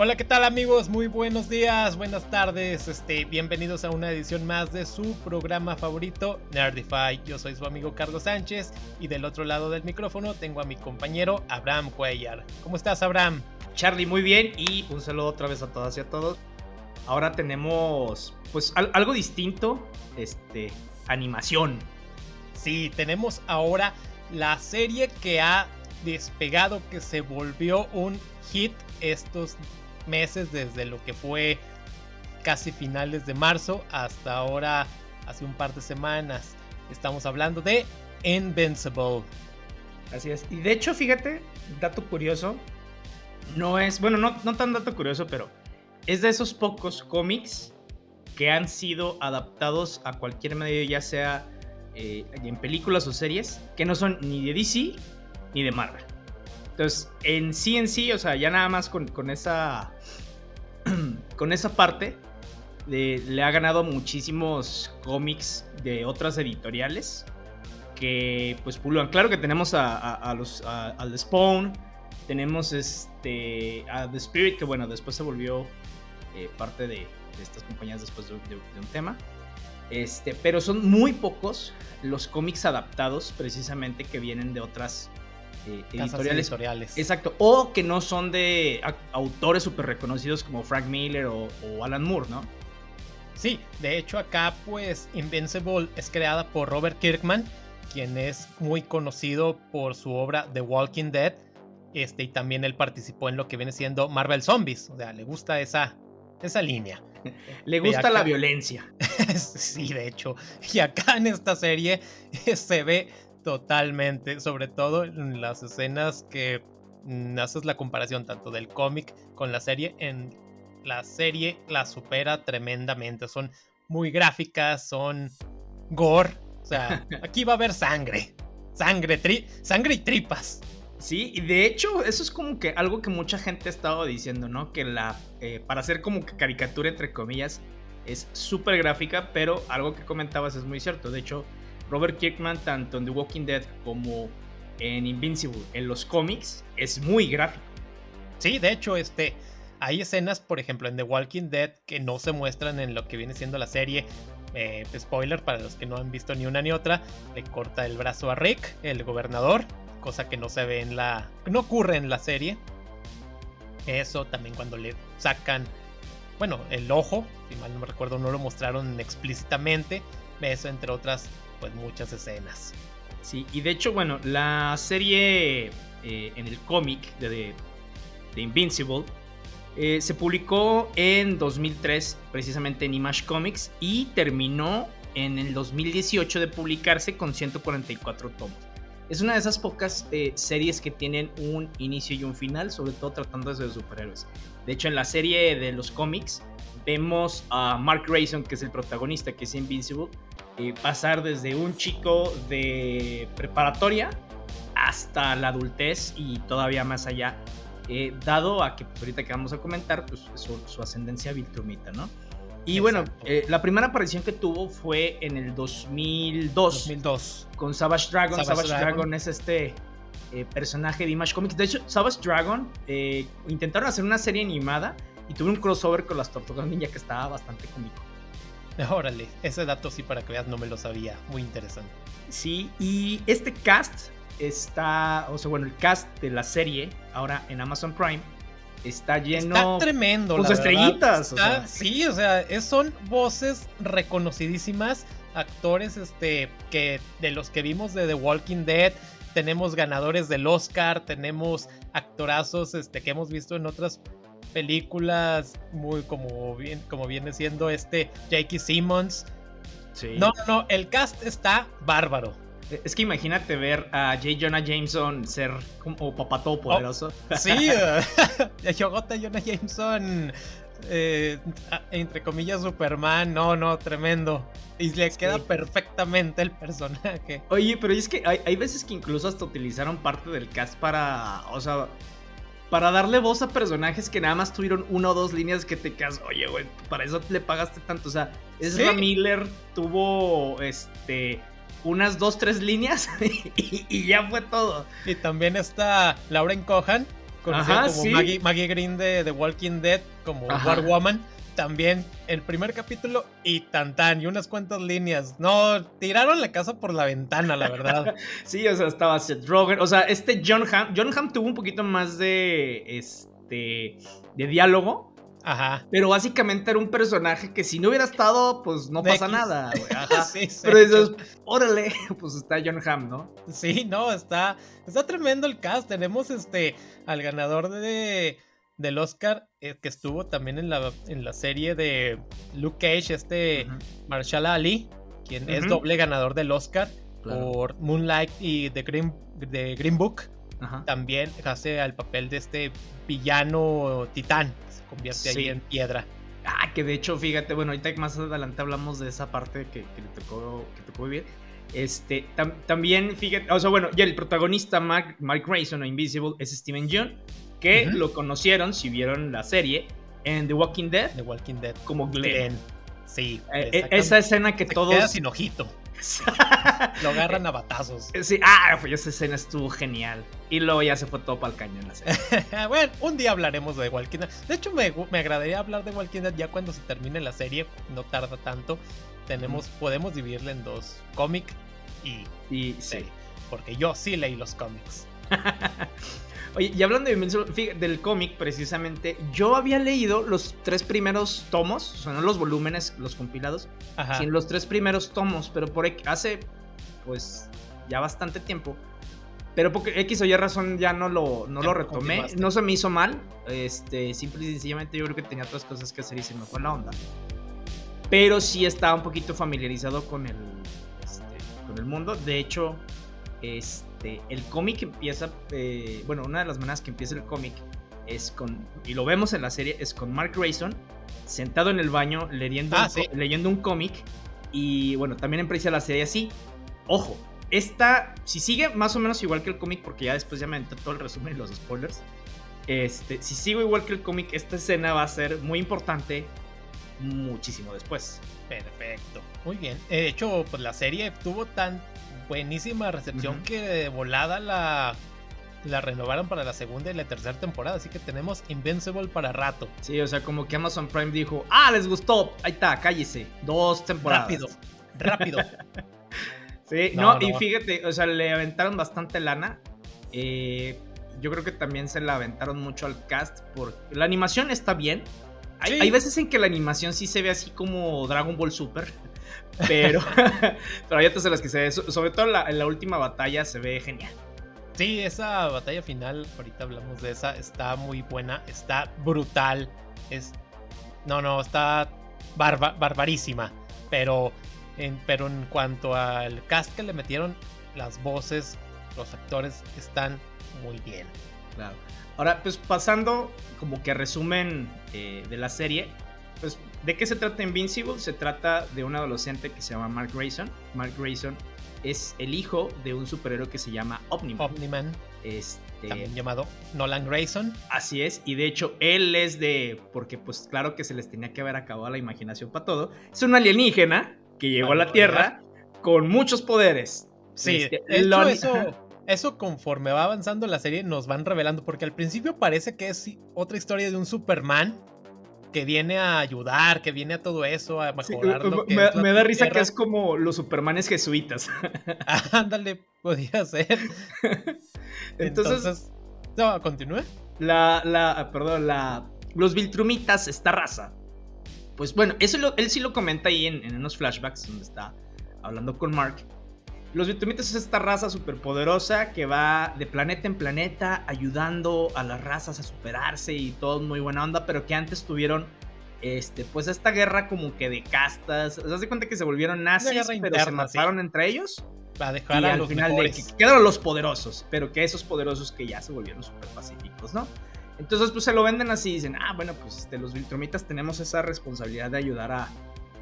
Hola, ¿qué tal amigos? Muy buenos días, buenas tardes. Este, bienvenidos a una edición más de su programa favorito, Nerdify. Yo soy su amigo Carlos Sánchez y del otro lado del micrófono tengo a mi compañero Abraham Cuellar. ¿Cómo estás, Abraham? Charlie, muy bien y un saludo otra vez a todas y a todos. Ahora tenemos pues algo distinto, este, animación. Sí, tenemos ahora la serie que ha despegado, que se volvió un hit estos meses desde lo que fue casi finales de marzo hasta ahora hace un par de semanas. Estamos hablando de Invincible. Así es. Y de hecho, fíjate, dato curioso. No es, bueno, no, no tan dato curioso, pero es de esos pocos cómics que han sido adaptados a cualquier medio, ya sea eh, en películas o series, que no son ni de DC ni de Marvel. Entonces, en sí, en sí, o sea, ya nada más con, esa. con esa parte. le ha ganado muchísimos cómics de otras editoriales. Que pues pululan. Claro que tenemos a, los. al Spawn. Tenemos este. a The Spirit. Que bueno, después se volvió eh, parte de, estas compañías después de, un tema. Este, pero son muy pocos los cómics adaptados precisamente que vienen de otras eh, editoriales. Exacto. O que no son de autores súper reconocidos como Frank Miller o, Alan Moore, ¿no? Sí, de hecho acá pues Invincible es creada por Robert Kirkman, quien es muy conocido por su obra The Walking Dead. Este, y también él participó en lo que viene siendo Marvel Zombies. O sea, le gusta esa, esa línea. Le gusta la violencia. sí, de hecho. Y acá en esta serie se ve Totalmente, sobre todo en las escenas que mm, haces la comparación tanto del cómic con la serie. En la serie la supera tremendamente. Son muy gráficas, son gore. O sea, aquí va a haber sangre. Sangre, tri sangre y tripas. Sí, y de hecho, eso es como que algo que mucha gente ha estado diciendo, ¿no? Que la. Eh, para hacer como que caricatura, entre comillas, es súper gráfica, pero algo que comentabas es muy cierto. De hecho, Robert Kirkman, tanto en The Walking Dead como en Invincible, en los cómics, es muy gráfico. Sí, de hecho, este, hay escenas, por ejemplo, en The Walking Dead que no se muestran en lo que viene siendo la serie. Eh, spoiler para los que no han visto ni una ni otra, le corta el brazo a Rick, el gobernador, cosa que no se ve en la. no ocurre en la serie. Eso también cuando le sacan, bueno, el ojo, si mal no me recuerdo, no lo mostraron explícitamente. Eso entre otras pues muchas escenas. Sí, y de hecho, bueno, la serie eh, en el cómic de, de, Invincible eh, se publicó en 2003, precisamente en Image Comics, y terminó en el 2018 de publicarse con 144 tomos. Es una de esas pocas eh, series que tienen un inicio y un final, sobre todo tratándose de superhéroes. De hecho, en la serie de los cómics vemos a Mark Grayson, que es el protagonista, que es Invincible, eh, pasar desde un chico de preparatoria hasta la adultez y todavía más allá, eh, dado a que pues, ahorita que vamos a comentar, pues su, ascendencia viltrumita, ¿no? Y bueno, eh, la primera aparición que tuvo fue en el 2002. 2002. Con Savage Dragon. Savage, Dragon. es este personaje de Image Comics. De hecho, Savage Dragon intentaron hacer una serie animada y tuvo un crossover con las Tortugas Ninja que estaba bastante cómico. Órale, ese dato sí para que veas no me lo sabía, muy interesante. Sí, y este cast está, o sea, bueno, el cast de la serie ahora en Amazon Prime está lleno. Está tremendo, Con estrellitas. Sí, o sea, son voces reconocidísimas, actores este, que de los que vimos de The Walking Dead. Tenemos ganadores del Oscar, tenemos actorazos este, que hemos visto en otras películas muy como bien como viene siendo este Jackie Simmons. No, no, el cast está bárbaro. Es que imagínate ver a J. Jonah Jameson ser como papá todopoderoso. Oh, sí, J. Jonah Jameson, eh, entre comillas, Superman. No, no, tremendo. Y le queda perfectamente el personaje. Oye, pero es que hay, hay veces que incluso hasta utilizaron parte del cast para. O sea para darle voz a personajes que nada más tuvieron una o dos líneas que te quedas, oye, güey, para eso le pagaste tanto. O sea, Ezra Miller tuvo este unas dos, tres líneas y, ya fue todo. Y también está Lauren Cohan conocida como Maggie, Green de The Walking Dead, como War Woman también el primer capítulo y tan tan y unas cuantas líneas. No, tiraron la casa por la ventana, la verdad. sí, o sea, estaba Seth Rogen. O sea, este John Hamm, John Hamm tuvo un poquito más de, este, de diálogo. Ajá. Pero básicamente era un personaje que si no hubiera estado, pues no pasa nada, Ajá. sí, Pero dices, órale, pues está John Hamm, ¿no? Sí, no, está, está tremendo el cast. Tenemos este, al ganador de del Oscar eh, que estuvo también en la, en la serie de Luke Cage, este Marshall Ali, quien es doble ganador del Oscar por Moonlight y The Green, Green Book. También hace el papel de este villano titán, que se convierte ahí en piedra. Ah, que de hecho, fíjate, bueno, ahorita más adelante hablamos de esa parte que, que le tocó, que tocó vivir. Este, también, fíjate, o sea, bueno, ya el protagonista Mark, Mark Grayson o Invisible es Steven Yeun, que lo conocieron, si vieron la serie, en The Walking Dead. The Walking Dead. Como Glenn. Sí. Eh, eh, esa escena que todos. Queda sin ojito. lo agarran a batazos. Eh, sí, ah, pues esa escena estuvo genial. Y luego ya se fue todo para el cañón la serie. bueno, un día hablaremos de Walking Dead. De hecho, me, me agradaría hablar de Walking Dead ya cuando se termine la serie. No tarda tanto. Tenemos, podemos dividirla en dos: cómic y, y serie. Porque yo sí leí los cómics. Oye, y hablando de del cómic, precisamente, yo había leído los tres primeros tomos, o sea, no los volúmenes, los compilados, sino los tres primeros tomos, pero por hace, pues, ya bastante tiempo. Pero porque X o Y razón ya no lo, no lo retomé. No se me hizo mal. Este, simple y sencillamente yo creo que tenía otras cosas que hacer y se me fue la onda. Pero sí estaba un poquito familiarizado con el, este, con el mundo. De hecho, este este, el cómic empieza, eh, bueno, una de las maneras que empieza el cómic es con, y lo vemos en la serie, es con Mark Grayson sentado en el baño leyendo, ah, un, leyendo un cómic y bueno, también empieza la serie así. Ojo, esta, si sigue más o menos igual que el cómic, porque ya después ya me entré todo el resumen y los spoilers, este, si sigo igual que el cómic, esta escena va a ser muy importante muchísimo después. Perfecto, muy bien. De hecho, pues la serie tuvo tan buenísima recepción que de volada la, la renovaron para la segunda y la tercera temporada. Así que tenemos Invincible para rato. Sí, o sea, como que Amazon Prime dijo, ah, les gustó, ahí está, cállese. Dos temporadas. Rápido, rápido. sí, no, y fíjate, o sea, le aventaron bastante lana. Eh, yo creo que también se la aventaron mucho al cast porque la animación está bien. Hay, hay, veces en que la animación sí se ve así como Dragon Ball Super. Pero, pero hay otras en las que se ve, sobre todo en la, última batalla se ve genial. Sí, esa batalla final, ahorita hablamos de esa, está muy buena, está brutal. Es, no, no, está barbarísima. Pero en, pero en cuanto al cast que le metieron, las voces, los actores están muy bien. Claro. Ahora, pues pasando como que resumen eh, de la serie, pues ¿De qué se trata Invincible? Se trata de un adolescente que se llama Mark Grayson. Mark Grayson es el hijo de un superhéroe que se llama Omniman. Omniman. Este, También llamado Nolan Grayson. Así es, y de hecho él es de, porque pues claro que se les tenía que haber acabado la imaginación para todo, es un alienígena que llegó a la Tierra con muchos poderes. Sí, este, eso, eso conforme va avanzando la serie nos van revelando, porque al principio parece que es otra historia de un Superman que viene a ayudar, que viene a todo eso, a mejorar lo que me, da risa que es como los supermanes jesuitas. Ándale, podría ser. Entonces, no, continúe. La, la, perdón, la, los Viltrumitas, esta raza. Pues bueno, eso él sí lo comenta ahí en, en unos flashbacks donde está hablando con Mark los Viltrumitas es esta raza superpoderosa que va de planeta en planeta ayudando a las razas a superarse y todo muy buena onda, pero que antes tuvieron este, pues esta guerra como que de castas. ¿Se das cuenta que se volvieron nazis, pero se mataron entre ellos? Para dejar a al los final de que quedaron los poderosos, pero que esos poderosos que ya se volvieron super pacíficos, ¿no? Entonces, pues se lo venden así y dicen, ah, bueno, pues este, los Viltrumitas tenemos esa responsabilidad de ayudar a,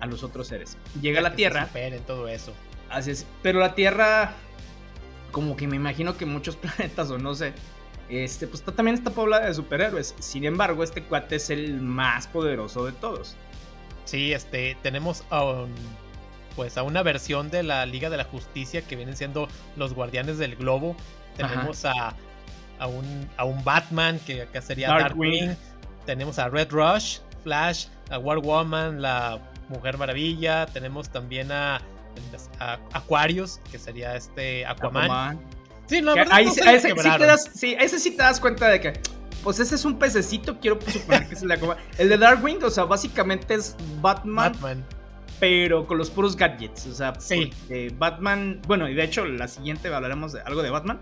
a los otros seres. Llega a la Tierra. en todo eso. Así es. Pero la Tierra, como que me imagino que muchos planetas o no sé, este, pues también está poblada de superhéroes. Sin embargo, este cuate es el más poderoso de todos. Sí, este, tenemos a, pues a una versión de la Liga de la Justicia que vienen siendo los Guardianes del Globo. Tenemos a a un, a un Batman, que acá sería Darkwing. Tenemos a Red Rush, Flash, a War Woman, la Mujer Maravilla. Tenemos también a, Aquarius, que sería este Aquaman. Sí, la verdad, ahí, sí, te das, sí, ese sí te das cuenta de que pues ese es un pececito, quiero suponer que es el de El de Darkwing, o sea, básicamente es Batman, Batman. Pero con los puros gadgets. O sea, sí. Batman. Bueno, y de hecho, la siguiente hablaremos de algo de Batman.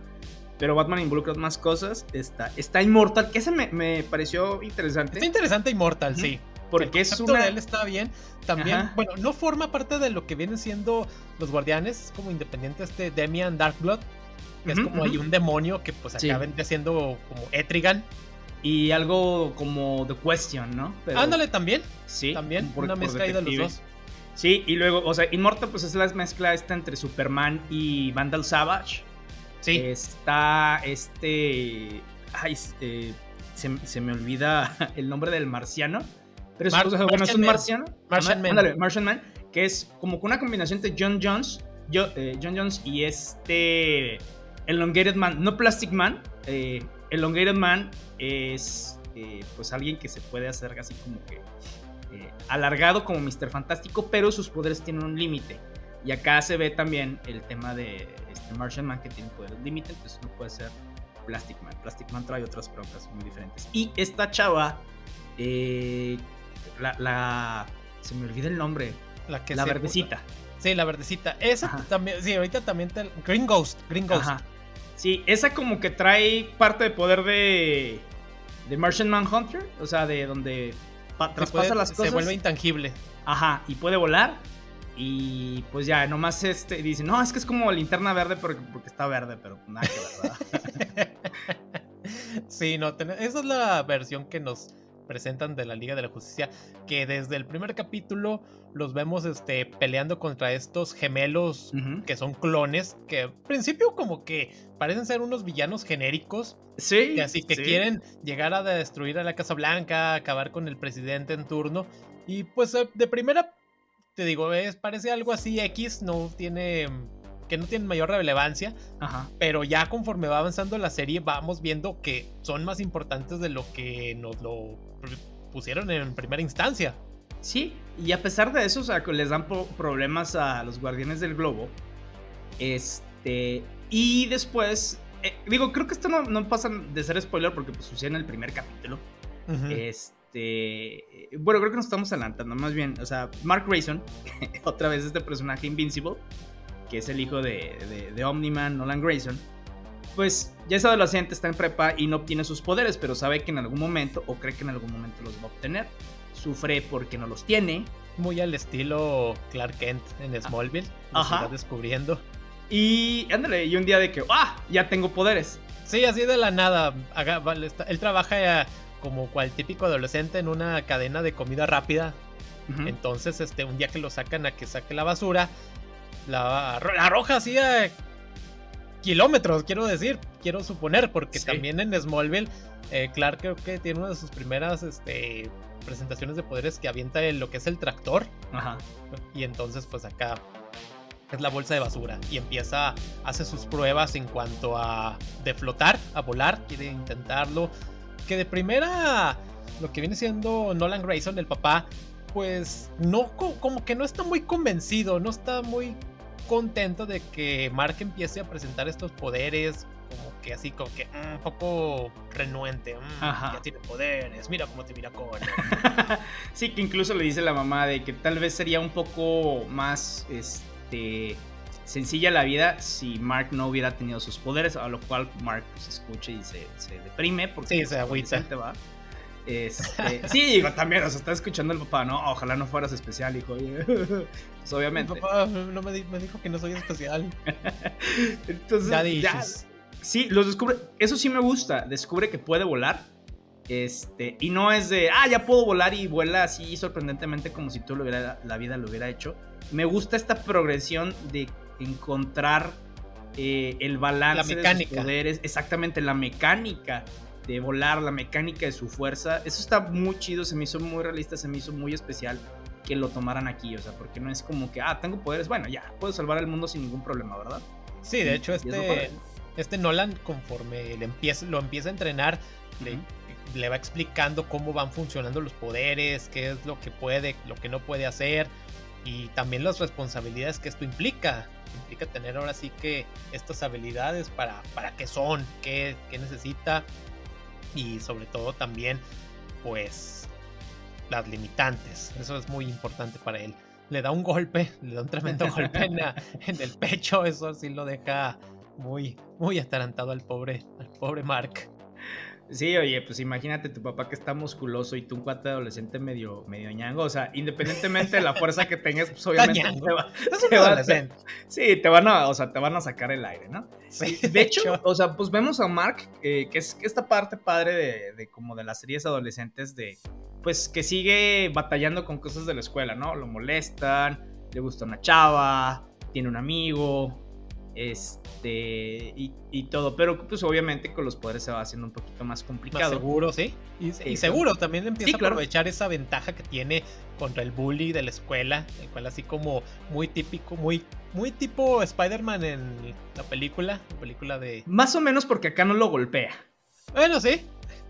Pero Batman involucra más cosas. Está, está Immortal, que ese me, pareció interesante. Está interesante Immortal, sí. Porque es una. de él está bien. También, bueno, no forma parte de lo que vienen siendo los guardianes. Es como independiente este Demian Darkblood. Que es como hay un demonio que pues sí. siendo como Etrigan. Y algo como The Question, ¿no? Ándale también. Sí. También. una mezcla ahí de los dos. Sí, y luego, o sea, Immortal pues es la mezcla esta entre Superman y Vandal Savage. Sí. Está este... Ay, eh, se, me olvida el nombre del marciano. Pero es, bueno, es un marciano. Martian Man. Ándale, Martian Man. Que es como una combinación entre John Jones, yo, eh, John Jones y este... Elongated Man. No Plastic Man. Eh, Elongated Man es eh, pues alguien que se puede hacer así como que eh, alargado como Mr. Fantástico, pero sus poderes tienen un límite. Y acá se ve también el tema de este Martian Man que tiene poderes límite, entonces no puede ser Plastic Man. Plastic Man trae otras broncas muy diferentes. Y esta chava, eh, la, se me olvida el nombre, la, que la verdecita. Sí, la verdecita. Esa también, sí, ahorita también Green Ghost, Green Ghost. Sí, esa como que trae parte de poder de de Martian Manhunter, o sea, de donde traspasa las cosas. Se vuelve intangible. Ajá, y puede volar. Y pues ya, nomás este dice, no, es que es como linterna verde porque, porque está verde, pero nada que verdad. sí, no, esa es la versión que nos presentan de la Liga de la Justicia, que desde el primer capítulo los vemos este, peleando contra estos gemelos que son clones, que al principio como que parecen ser unos villanos genéricos. Sí. Que así que quieren llegar a destruir a la Casa Blanca, acabar con el presidente en turno. Y pues eh, de primera, te digo, es, parece algo así X, no tiene que no tienen mayor relevancia, Ajá. pero ya conforme va avanzando la serie vamos viendo que son más importantes de lo que nos lo pusieron en primera instancia. Sí, y a pesar de eso, o sea, les dan problemas a los guardianes del globo. Este. Y después. Eh, digo, creo que esto no, no, pasa de ser spoiler porque pues, sucede en el primer capítulo. Este. Bueno, creo que nos estamos adelantando. Más bien, o sea, Mark Grayson, otra vez este personaje Invincible, que es el hijo de, de, de Omniman, Nolan Grayson. Pues ya es adolescente, está en prepa y no obtiene sus poderes, pero sabe que en algún momento, o cree que en algún momento los va a obtener sufre porque no los tiene. Muy al estilo Clark Kent en ah, Smallville. Ajá. descubriendo. Y ándale, y un día de que, ¡ah! Ya tengo poderes. Sí, así de la nada. Él trabaja eh, como cual típico adolescente en una cadena de comida rápida. Entonces, este, un día que lo sacan a que saque la basura, la, arroja así a kilómetros, quiero decir, quiero suponer, porque también en Smallville, eh, Clark creo que tiene una de sus primeras este, presentaciones de poderes que avienta lo que es el tractor. Ajá. Y entonces, pues acá es la bolsa de basura. Y empieza, hace sus pruebas en cuanto a de flotar, a volar, quiere intentarlo. Que de primera, lo que viene siendo Nolan Grayson, el papá, pues no, como que no está muy convencido, no está muy contento de que Mark empiece a presentar estos poderes como que así como que mm, un poco renuente, mm, ya tiene poderes, mira cómo te mira con. sí, que incluso le dice la mamá de que tal vez sería un poco más este sencilla la vida si Mark no hubiera tenido sus poderes, a lo cual Mark se pues, escucha y se, deprime porque sí, se agüita. va. Este, sí, también, o sea, está escuchando el papá, ¿no? Ojalá no fueras especial, hijo. pues obviamente. Mi papá no me, dijo que no soy especial. Entonces, ya, Sí, los descubre. Eso sí me gusta. Descubre que puede volar. Este, y no es de, ah, ya puedo volar y vuela así sorprendentemente como si tú lo hubiera, la vida lo hubiera hecho. Me gusta esta progresión de encontrar eh, el balance de sus poderes, exactamente la mecánica de volar, la mecánica de su fuerza. Eso está muy chido, se me hizo muy realista, se me hizo muy especial que lo tomaran aquí, o sea, porque no es como que, ah, tengo poderes, bueno, ya, puedo salvar el mundo sin ningún problema, ¿verdad? Sí, de hecho, este este Nolan, conforme le empieza, lo empieza a entrenar, le, le va explicando cómo van funcionando los poderes, qué es lo que puede, lo que no puede hacer y también las responsabilidades que esto implica. Implica tener ahora sí que estas habilidades para, para qué son, qué, qué necesita y sobre todo también pues las limitantes. Eso es muy importante para él. Le da un golpe, le da un tremendo golpe en, en, el pecho, eso sí lo deja muy, muy atarantado al pobre, al pobre Mark. Sí, oye, pues imagínate tu papá que está musculoso y tú un cuate adolescente medio, medio ñango. O sea, independientemente de la fuerza que tengas, pues obviamente te va, te sí, te van a, o sea, te van a sacar el aire, ¿no? Sí, de hecho, o sea, pues vemos a Mark, eh, que es esta parte padre de, de, como de las series adolescentes de, pues que sigue batallando con cosas de la escuela, ¿no? Lo molestan, le gusta una chava, tiene un amigo, este y, todo, pero pues obviamente con los poderes se va haciendo un poquito más complicado. seguro, sí. Y, seguro también empieza a aprovechar esa ventaja que tiene contra el bully de la escuela, el cual así como muy típico, muy muy tipo Spider-Man en la película, la película de Más o menos porque acá no lo golpea. Bueno, sí,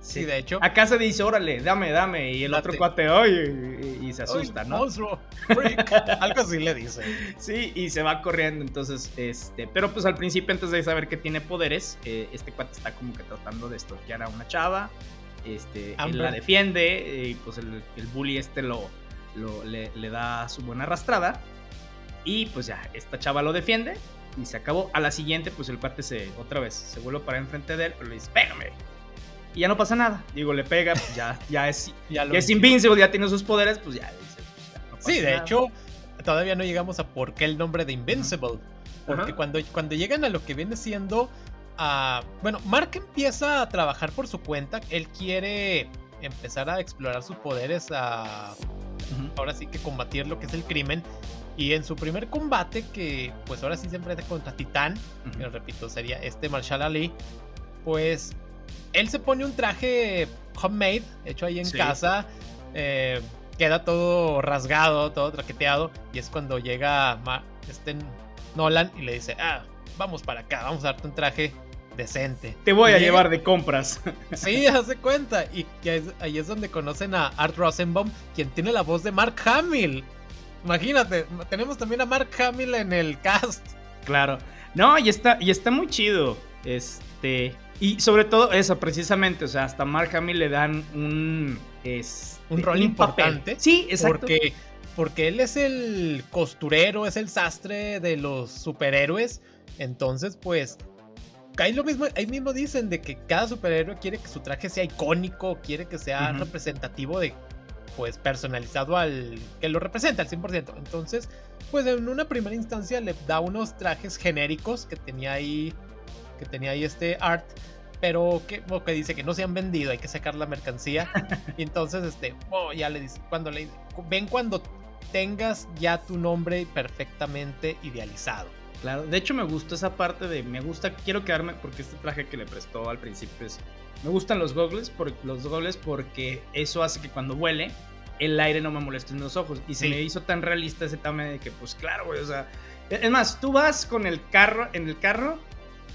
Sí, de hecho. Acá se dice, órale, dame, dame. Y el otro cuate, oye, y, se asusta, ¿no? Monstruo, freak. Algo así le dice. Sí, y se va corriendo. Entonces, este. Pero pues al principio, antes de saber que tiene poderes, eh, este cuate está como que tratando de estoquear a una chava. Este, él la defiende. Y pues el, bully este lo, le, le da su buena arrastrada. Y pues ya, esta chava lo defiende. Y se acabó. A la siguiente, pues el cuate se, otra vez, se vuelve para enfrente de él, pero le dice, pégame y ya no pasa nada. Digo, le pega, pues ya, ya es, ya, es invincible, ya tiene sus poderes, pues ya. Pues sí, de hecho, todavía no llegamos a por qué el nombre de Invincible. Porque cuando, cuando llegan a lo que viene siendo. a bueno, Mark empieza a trabajar por su cuenta. Él quiere empezar a explorar sus poderes, a. Ahora sí que combatir lo que es el crimen. Y en su primer combate, que pues ahora sí se enfrenta contra Titán, que repito, sería este Marshall Ali, pues él se pone un traje homemade, hecho ahí en casa. Eh, queda todo rasgado, todo traqueteado. Y es cuando llega este Nolan y le dice: Ah, vamos para acá, vamos a darte un traje decente. Te voy a llevar de compras. Sí, hace cuenta. Y ahí es donde conocen a Art Rosenbaum, quien tiene la voz de Mark Hamill. Imagínate, tenemos también a Mark Hamill en el cast. Claro. No, y está, y está muy chido. Este. Y sobre todo eso, precisamente, o sea, hasta Mark Hamill le dan un... Es, un rol importante. Sí, exacto. Porque, porque él es el costurero, es el sastre de los superhéroes. Entonces, pues, ahí lo mismo, ahí mismo dicen de que cada superhéroe quiere que su traje sea icónico, quiere que sea representativo de, pues, personalizado al que lo representa al 100%. Entonces, pues en una primera instancia le da unos trajes genéricos que tenía ahí que tenía ahí este art, pero que, que dice que no se han vendido, hay que sacar la mercancía. y entonces, este, oh, ya le dice, cuando le ven cuando tengas ya tu nombre perfectamente idealizado. Claro, de hecho me gustó esa parte de, me gusta, quiero quedarme, porque este traje que le prestó al principio es, me gustan los goggles, por, los goggles porque eso hace que cuando huele, el aire no me moleste en los ojos. Y se me hizo tan realista ese tema de que, pues claro, güey, o sea, es más, tú vas con el carro, en el carro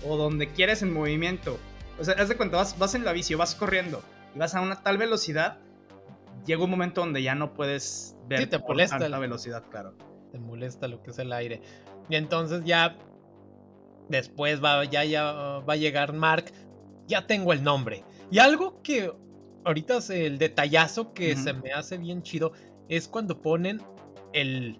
o donde quieres en movimiento. O sea, haz de cuenta, vas, vas en la bici, vas corriendo y vas a una tal velocidad, llega un momento donde ya no puedes ver sí, te molesta la velocidad, claro. Te molesta lo que es el aire. Y entonces ya después va, ya, ya va a llegar Mark, ya tengo el nombre. Y algo que ahorita es el detallazo que se me hace bien chido es cuando ponen el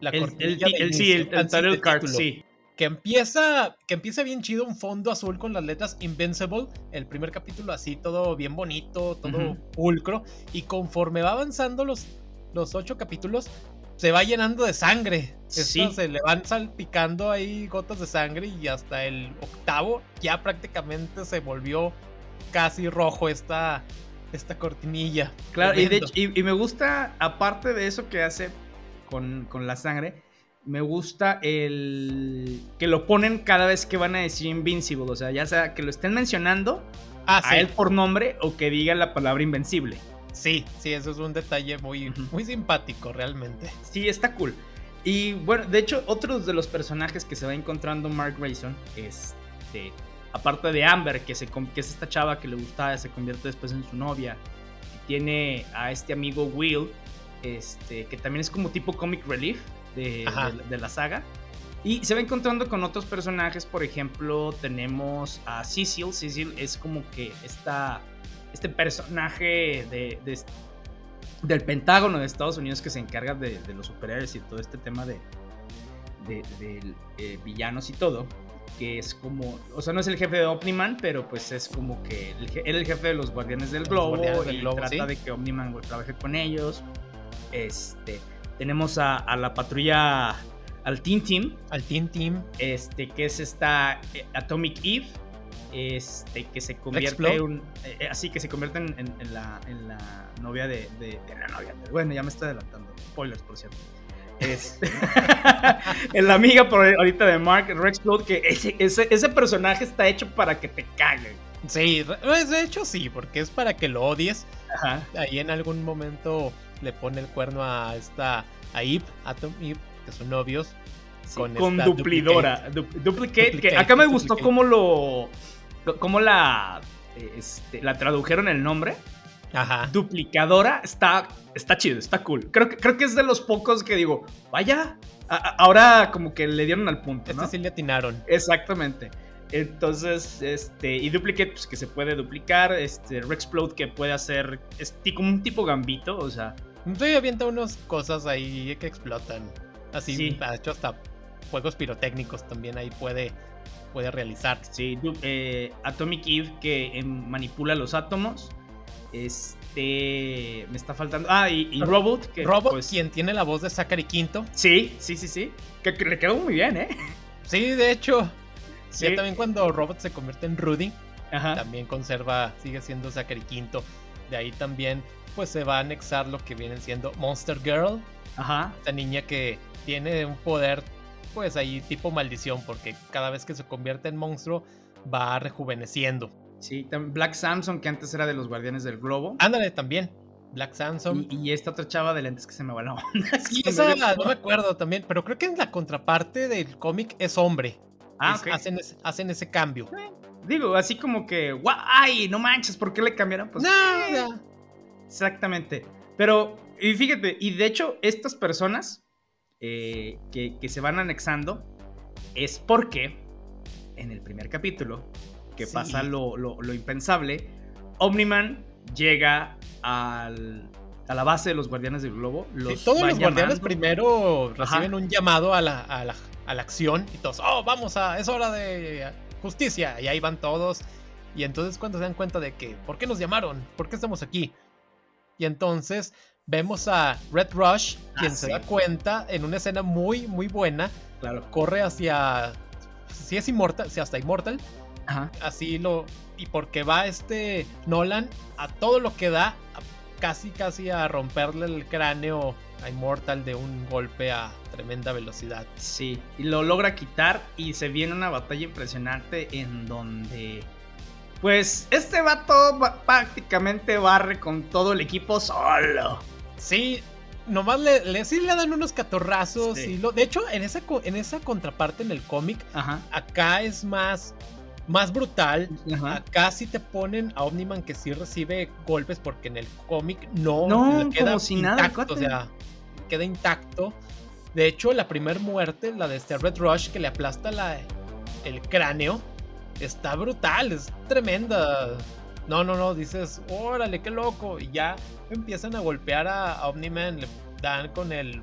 la el, el, sí, el, el card, sí que empieza, que empieza bien chido, un fondo azul con las letras Invincible, el primer capítulo así, todo bien bonito, todo pulcro, y conforme va avanzando los, los ocho capítulos, se va llenando de sangre. Sí. se le van salpicando ahí gotas de sangre y hasta el octavo ya prácticamente se volvió casi rojo esta, esta cortinilla. Claro, y, y, me gusta, aparte de eso que hace con, con la sangre, me gusta el que lo ponen cada vez que van a decir Invincible. O sea, ya sea que lo estén mencionando ah, a él por nombre o que diga la palabra invencible. Sí, sí, eso es un detalle muy, muy simpático realmente. Sí, está cool. Y bueno, de hecho, otros de los personajes que se va encontrando Mark Grayson, este, Este, aparte de Amber, que, se, que es esta chava que le gustaba, se convierte después en su novia. tiene a este amigo Will, este, que también es como tipo comic relief de, la saga. Y se va encontrando con otros personajes, por ejemplo, tenemos a Cecil. Cecil es como que esta, este personaje de, del Pentágono de Estados Unidos que se encarga de, los superhéroes y todo este tema de, de, eh, villanos y todo que es como, o sea, no es el jefe de Omniman, pero pues es como que él era el jefe de los Guardianes del Globo y trata de que Omniman trabaje con ellos. Este, tenemos a, la patrulla, al Team Team. Al Team Team. Este, que es esta eh, Atomic Eve. Este, que se convierte en eh, así que se convierte en, la, en la novia de, de, la novia. Bueno, ya me estoy adelantando. Spoilers, por cierto. Este, la amiga por ahorita de Mark Rexplode, que ese, ese, personaje está hecho para que te caguen. Sí, de hecho sí, porque es para que lo odies. Ahí en algún momento le pone el cuerno a esta a Atom Eve, que son novios. con, duplidora. Duplicate, que acá me gustó cómo lo. cómo la. Este, la tradujeron el nombre. Ajá. Duplicadora está, está chido, está cool. Creo que, creo que es de los pocos que digo, vaya, ahora como que le dieron al punto. Este sí le atinaron. Exactamente. Entonces, este, y Duplicate, pues que se puede duplicar, este, Rexplode que puede hacer, es como un tipo gambito, o sea. Estoy avienta unas cosas ahí que explotan. Así, sí. ha hecho hasta juegos pirotécnicos también ahí puede, puede realizar. Sí, eh, Atomic Eve que em, manipula los átomos. Este. Me está faltando. Ah, y, Robot. Que, Robot, pues, quien tiene la voz de Zachary Quinto. Sí, sí, sí, sí. Que, le quedó muy bien, ¿eh? Sí, de hecho. Sí. también cuando Robot se convierte en Rudy. También conserva, sigue siendo Zachary Quinto. De ahí también, pues se va a anexar lo que viene siendo Monster Girl. Ajá. Esta niña que tiene un poder, pues ahí tipo maldición, porque cada vez que se convierte en monstruo va rejuveneciendo. Sí, Black Samson, que antes era de los Guardianes del Globo. Ándale, también. Black Samson. Y, esta otra chava de lentes que se me va la onda. Sí, esa no me acuerdo también, pero creo que en la contraparte del cómic es hombre. Ah, hacen, hacen, ese cambio. Eh, digo, así como que, ¡ay! No manches, ¿por qué le cambiaron? Pues, no, eh, Exactamente. Pero, y fíjate, y de hecho, estas personas eh, que, que se van anexando es porque en el primer capítulo que pasa lo, impensable, Omniman llega al, a la base de los Guardianes del Globo. Los todos los Guardianes primero reciben un llamado a la, a, la, a la, acción y todos, oh, vamos a, es hora de justicia. Y ahí van todos. Y entonces cuando se dan cuenta de que, ¿por qué nos llamaron? ¿Por qué estamos aquí? Y entonces vemos a Red Rush, quien ah, se da cuenta en una escena muy, muy buena. Claro. Corre hacia. Si es inmortal, si hasta inmortal, Así lo. Y porque va este Nolan a todo lo que da, casi casi a romperle el cráneo a Immortal de un golpe a tremenda velocidad. Sí, y lo logra quitar y se viene una batalla impresionante en donde. Pues este vato prácticamente barre con todo el equipo solo. Sí, nomás le, le, sí le dan unos catorrazos. Y lo, de hecho, en esa, en esa contraparte en el cómic, acá es más más brutal. Acá sí te ponen a Omniman que sí recibe golpes porque en el cómic no, no queda como intacto, nada, o sea, queda intacto. De hecho, la primera muerte, la de este Red Rush que le aplasta la, el cráneo, está brutal, es tremenda. No, no, no, dices, órale, qué loco. Y ya empiezan a golpear a, a Omniman, le dan con el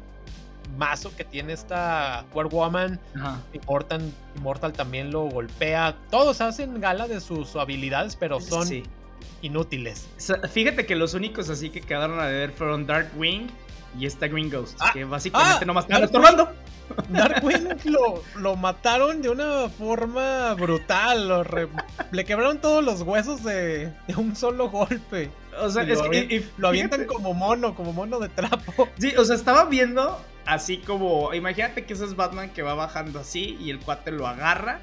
mazo que tiene esta War Woman. Immortal, Immortal, también lo golpea. Todos hacen gala de sus habilidades, pero son inútiles. Fíjate que los únicos así que quedaron a ver fueron Darkwing y esta Green Ghost, ah, que básicamente ah, nomás están estorbando. Darkwing lo, lo, mataron de una forma brutal. le quebraron todos los huesos de, un solo golpe. O sea, es que, lo avientan como mono, como mono de trapo. Sí, o sea, estaba viendo así como, imagínate que ese es Batman que va bajando así y el cuate lo agarra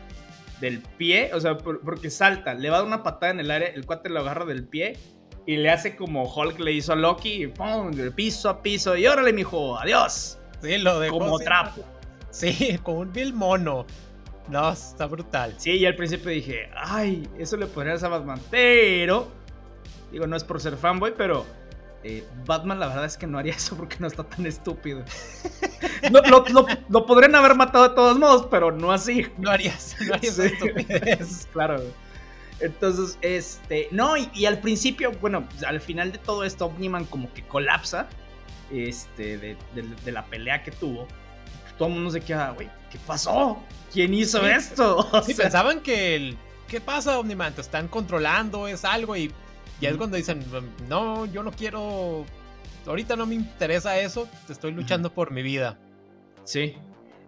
del pie, o sea, porque salta, le va a dar una patada en el aire, el cuate lo agarra del pie y le hace como Hulk le hizo a Loki, y ¡pum! de piso a piso y órale, mijo, adiós. Sí, lo Como trapo. Sí, como un vil mono. No, está brutal. Sí, y al principio dije, ay, eso le podrías a Batman. Pero, digo, no es por ser fanboy, pero eh, Batman la verdad es que no haría eso porque no está tan estúpido. lo, podrían haber matado de todos modos, pero no así. No harías, no harías sí. claro. Entonces, este, no, y, al principio, bueno, al final de todo esto, Omniman como que colapsa, este, de, la pelea que tuvo. Todo el mundo se queda, güey, ¿qué pasó? ¿Quién hizo esto? sí, pensaban que el, ¿qué pasa, Omniman? Te están controlando, es algo, y ya es cuando dicen, no, yo no quiero, ahorita no me interesa eso, estoy luchando por mi vida. Sí,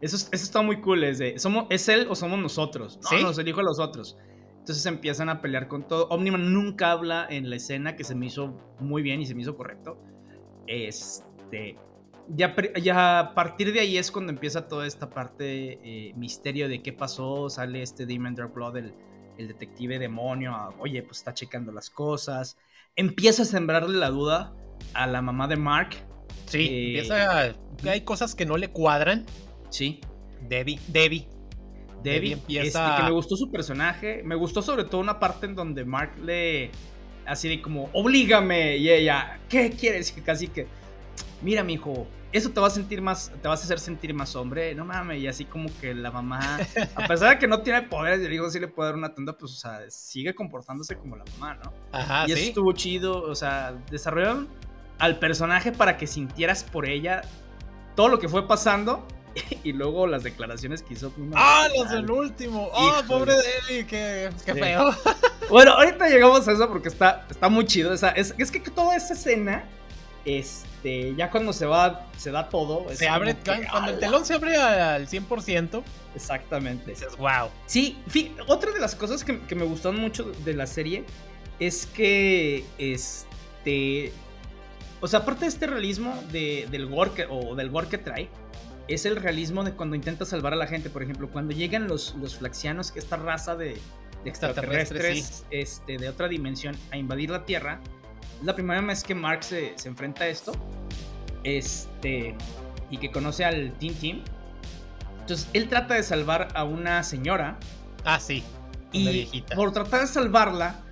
eso, eso está muy cool, es de, ¿somos, ¿es él o somos nosotros? No, nos elijo a los otros. Entonces empiezan a pelear con todo. Omniman nunca habla en la escena, que se me hizo muy bien y se me hizo correcto. Este. Ya, ya a partir de ahí es cuando empieza toda esta parte eh, misterio de qué pasó. Sale este Demon Dark Blood, el, el detective demonio. oye, pues está checando las cosas. Empieza a sembrarle la duda a la mamá de Mark. Sí, eh, empieza. Hay cosas que no le cuadran. Sí. Debbie, Debbie. Debbie, empieza... Este, que me gustó su personaje. Me gustó sobre todo una parte en donde Mark le. Así de como, oblígame. Y ella, ¿qué quieres? Que casi que. Mira, mi hijo, eso te va a sentir más, te vas a hacer sentir más hombre, no mames, y así como que la mamá, a pesar de que no tiene poderes, hijo sí le puede dar una tanda, pues, o sea, sigue comportándose como la mamá, ¿no? Ajá, y eso estuvo chido, o sea, desarrollaron al personaje para que sintieras por ella todo lo que fue pasando y luego las declaraciones que hizo. ¡Ah, los del último! ¡Ah, pobre Debbie! ¡Qué, feo! bueno, ahorita llegamos a eso porque está, está muy chido. es, es que toda esa escena, este, ya cuando se va, se da todo. Se abre, cuando el telón se abre al 100%. Exactamente. Dices, wow. Sí, otra de las cosas que, que me gustaron mucho de la serie es que, este, o sea, aparte de este realismo de, del gore o del gore que trae, es el realismo de cuando intenta salvar a la gente. Por ejemplo, cuando llegan los, los flaxianos, que esta raza de, extraterrestres este, de otra dimensión, a invadir la Tierra. La primera vez que Mark se, enfrenta a esto. Este. Y que conoce al Team Team. Entonces, él trata de salvar a una señora. Ah, sí. Y por tratar de salvarla,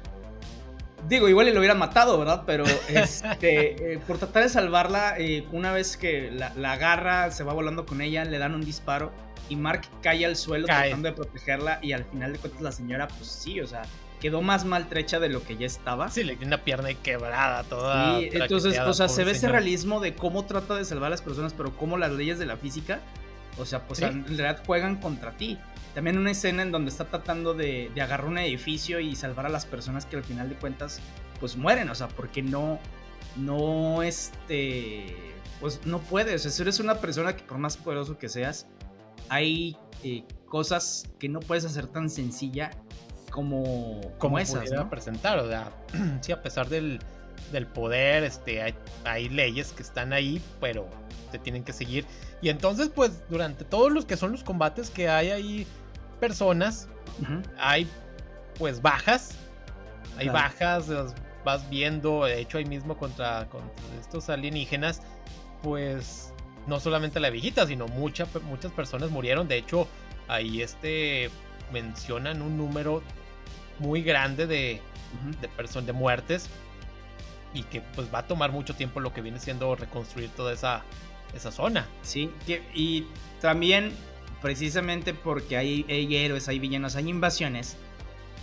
Digo, igual le lo hubieran matado, ¿verdad? Pero este, eh, por tratar de salvarla, eh, una vez que la, agarra, se va volando con ella, le dan un disparo y Mark cae al suelo tratando de protegerla y al final de cuentas la señora, pues sí, o sea, quedó más maltrecha de lo que ya estaba. Sí, le tiene una pierna quebrada toda. Sí, entonces, o sea, se ve ese realismo de cómo trata de salvar a las personas, pero cómo las leyes de la física, o sea, pues en realidad juegan contra ti. También una escena en donde está tratando de, agarrar un edificio y salvar a las personas que al final de cuentas pues mueren, o sea, porque no, no, este, pues no puedes, o sea, si eres una persona que por más poderoso que seas, hay eh, cosas que no puedes hacer tan sencilla como, como, esas. ¿no? presentar, o sea, sí, a pesar del, del poder, este, hay, hay, leyes que están ahí, pero te tienen que seguir. Y entonces, pues, durante todos los que son los combates que hay ahí personas, hay pues bajas, hay bajas, vas viendo, de hecho ahí mismo contra, estos alienígenas, pues no solamente la viejita, sino muchas muchas personas murieron, de hecho ahí este mencionan un número muy grande de, de personas, de muertes, y que pues va a tomar mucho tiempo lo que viene siendo reconstruir toda esa, esa zona. Sí, y también precisamente porque hay, héroes, hay villanos, hay invasiones.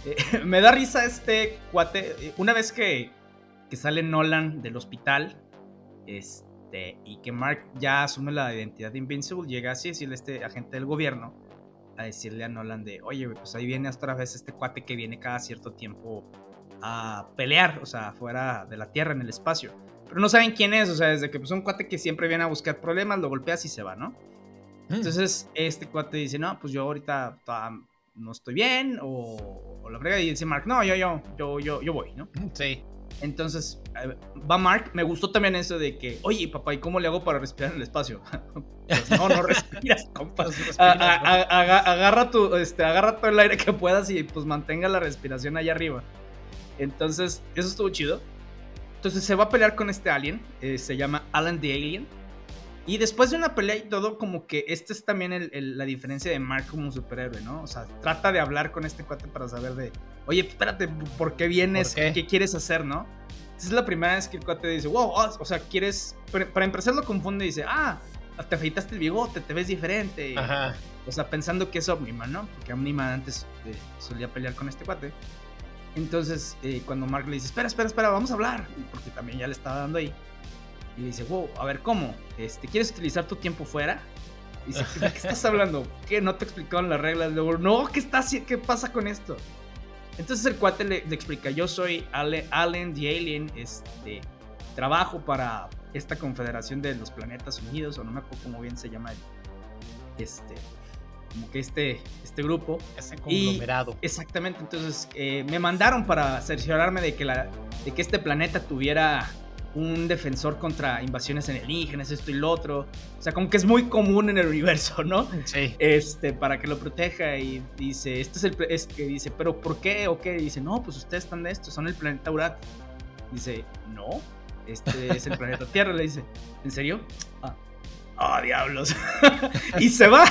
Eh, me da risa este cuate. Eh, una vez que, que, sale Nolan del hospital este, y que Mark ya asume la identidad de Invincible, llega así a este agente del gobierno, a decirle a Nolan de, oye, pues ahí viene otra vez este cuate que viene cada cierto tiempo a pelear, o sea, fuera de la Tierra, en el espacio. Pero no saben quién es, o sea, desde que pues un cuate que siempre viene a buscar problemas, lo golpeas y se va, ¿no? Mm. Entonces, este cuate dice, no, pues yo ahorita no estoy bien, o, la brega, y dice Mark, no, yo, yo, yo, yo, yo voy, ¿no? Sí. Entonces, eh, va Mark, me gustó también eso de que, oye, papá, ¿y cómo le hago para respirar en el espacio? pues no, no respiras, compa. agarra, tu, este, agarra todo el aire que puedas y pues mantenga la respiración allá arriba. Entonces, eso estuvo chido. Entonces se va a pelear con este alien, eh, se llama Alan the Alien Y después de una pelea y todo, como que esta es también el, la diferencia de Mark como superhéroe, ¿no? O sea, trata de hablar con este cuate para saber de, oye, espérate, ¿por qué vienes? qué? quieres hacer, no? es la primera vez que el cuate dice, wow, ah, o sea, quieres, para empezar lo confunde y dice, ah, te afeitaste el bigote, te ves diferente. Ajá. O sea, pensando que es Omniman, ¿no? Porque Omniman antes eh, solía pelear con este cuate. Entonces, eh, cuando Mark le dice, espera, espera, espera, vamos a hablar, porque también ya le estaba dando ahí. Y le dice, wow, a ver, ¿cómo? Este, ¿Quieres utilizar tu tiempo fuera? Y dice, ¿de qué estás hablando? ¿Qué? ¿No te explicaron las reglas? Luego, no, ¿qué, está, ¿qué pasa con esto? Entonces el cuate le, explica, yo soy Allen the Alien, este, trabajo para esta confederación de los planetas unidos, o no me acuerdo cómo bien se llama, este, como que este, este grupo. Ese conglomerado. exactamente, entonces eh, me mandaron para cerciorarme de que, la, de que este planeta tuviera un defensor contra invasiones alienígenas, esto y lo otro. O sea, como que es muy común en el universo, ¿no? Sí. Este, para que lo proteja y dice, este es el, es que dice, pero ¿por qué o qué? dice, no, pues ustedes están de esto, son el planeta Urat. Dice, no, este es el planeta Tierra. Le dice, ¿en serio? Ah, oh, diablos. y se va.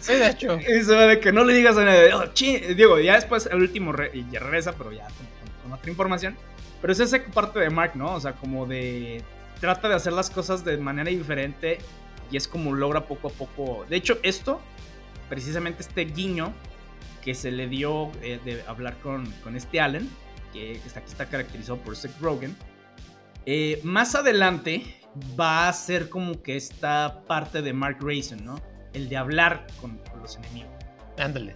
Sí, de hecho. Y se va de que no le digas a nadie. Oh, Diego, ya después el último y ya regresa, pero ya con otra información pero es esa parte de Mark, ¿no? O sea, como de. Trata de hacer las cosas de manera diferente y es como logra poco a poco. De hecho, esto, precisamente este guiño que se le dio eh, de hablar con, con, este Allen, que está, aquí está caracterizado por Seth Rogen, eh, más adelante va a ser como que esta parte de Mark Grayson, ¿no? El de hablar con, con los enemigos. Ándale.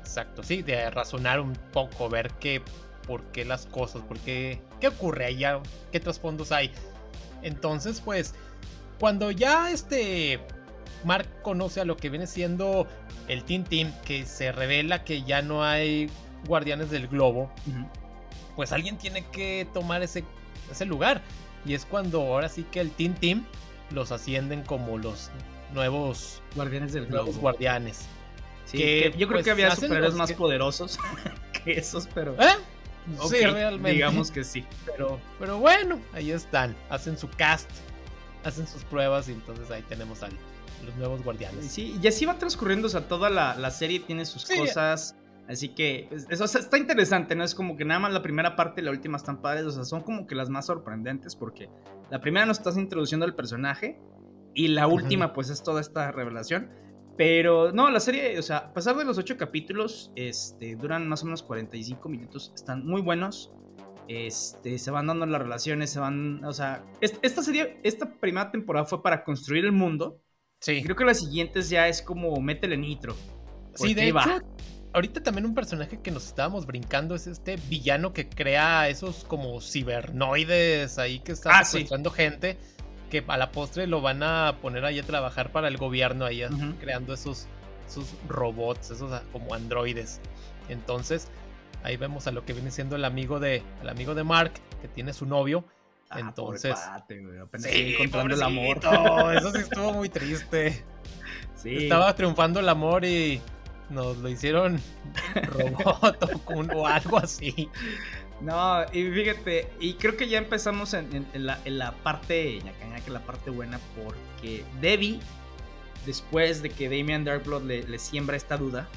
Exacto, sí, de razonar un poco, ver qué por qué las cosas, por qué, qué ocurre allá, qué trasfondos hay. Entonces, pues, cuando ya este Mark conoce a lo que viene siendo el Team Team, que se revela que ya no hay guardianes del globo, pues alguien tiene que tomar ese, ese lugar. Y es cuando ahora sí que el Team Team los ascienden como los nuevos guardianes del globo. guardianes. que, yo creo pues, que había superhéroes más poderosos que esos, pero. ¿Eh? Sí, realmente. Digamos que sí. Pero, pero bueno, ahí están. Hacen su cast, hacen sus pruebas y entonces ahí tenemos a los nuevos guardianes. Sí, y así va transcurriendo, o sea, toda la, serie tiene sus cosas. Así que pues, eso está interesante, ¿no? Es como que nada más la primera parte y la última están padres, o sea, son como que las más sorprendentes porque la primera nos estás introduciendo al personaje y la última pues es toda esta revelación. Pero no, la serie, o sea, a pesar de los ocho capítulos, este, duran más o menos 45 minutos, están muy buenos. Este, se van dando las relaciones, se van, o sea, esta serie, esta primera temporada fue para construir el mundo. Sí. Creo que las siguientes ya es como métele nitro. Sí, de hecho, ahorita también un personaje que nos estábamos brincando es este villano que crea esos como cibernoides ahí que está ah, gente que a la postre lo van a poner ahí a trabajar para el gobierno, ahí creando esos, robots, esos ah, como androides. Entonces, ahí vemos a lo que viene siendo el amigo de, el amigo de Mark, que tiene su novio. Ah, Entonces, sí, encontrando el amor. Eso sí estuvo muy triste. Estaba triunfando el amor y nos lo hicieron robot o algo así. No, y fíjate, y creo que ya empezamos en, la, en la, parte, ya que la parte buena, porque Debbie, después de que Damian Darkblood le, le siembra esta duda,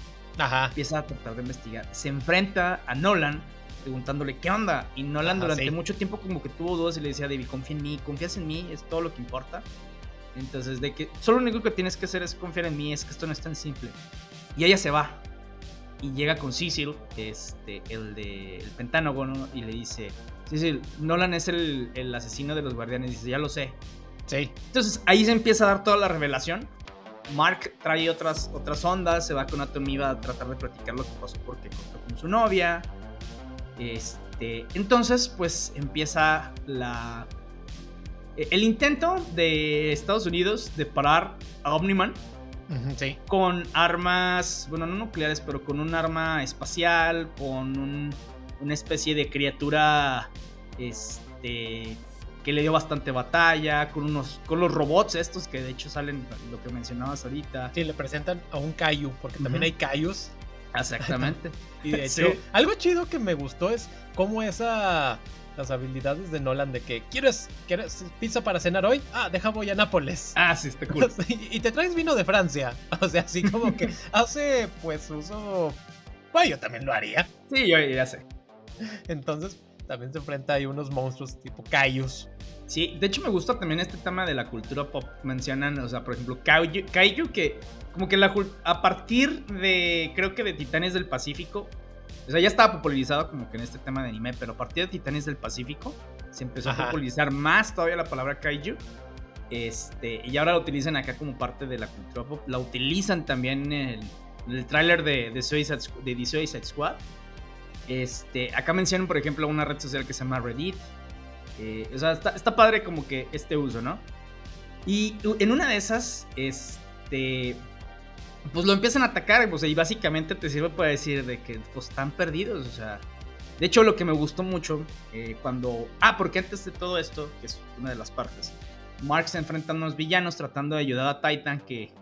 empieza a tratar de investigar. Se enfrenta a Nolan preguntándole qué onda. Y Nolan durante mucho tiempo como que tuvo dudas y le decía, Debbie, confía en mí, confías en mí, es todo lo que importa. Entonces, de que solo lo único que tienes que hacer es confiar en mí, es que esto no es tan simple. Y ella se va y llega con Cecil, este, el de el Pentágono, y le dice, Cecil, Nolan es el, el, asesino de los guardianes, y dice, ya lo sé. Sí. Entonces ahí se empieza a dar toda la revelación. Mark trae otras, otras ondas, se va con Atomiva a tratar de platicar lo que pasó porque contó con su novia. Este, entonces, pues empieza la... El intento de Estados Unidos de parar a Omniman con armas, bueno, no nucleares, pero con un arma espacial, con una especie de criatura este, que le dio bastante batalla, con, unos, con los robots estos que de hecho salen, lo que mencionabas ahorita. Sí, le presentan a un Kaiju, porque también hay Kaijus. Exactamente. y de hecho, algo chido que me gustó es cómo esa las habilidades de Nolan de que ¿quieres, ¿quieres pizza para cenar hoy? Ah, deja voy a Nápoles. Ah, sí, está cool. y te traes vino de Francia. O sea, así como que hace pues uso... Bueno, yo también lo haría. Sí, yo ya sé. Entonces también se enfrenta a unos monstruos tipo Kaijus. Sí, de hecho me gusta también este tema de la cultura pop. Mencionan, o sea, por ejemplo, Kaiju, Kaiju que como que la, a partir de, creo que de Titanes del Pacífico, o sea, ya estaba popularizado como que en este tema de anime, pero a partir de Titanes del Pacífico se empezó a popularizar más todavía la palabra Kaiju. Este, y ahora la utilizan acá como parte de la cultura pop. La utilizan también en el, el tráiler de, de, Suicide, de The Suicide Squad. Este, acá mencionan, por ejemplo, una red social que se llama Reddit. Eh, o sea, está, padre como que este uso, ¿no? Y en una de esas, este, pues lo empiezan a atacar, pues, y básicamente te sirve para decir de que pues, están perdidos, o sea. De hecho, lo que me gustó mucho eh, cuando... Ah, porque antes de todo esto, que es una de las partes, Mark se enfrenta a unos villanos tratando de ayudar a Titan, que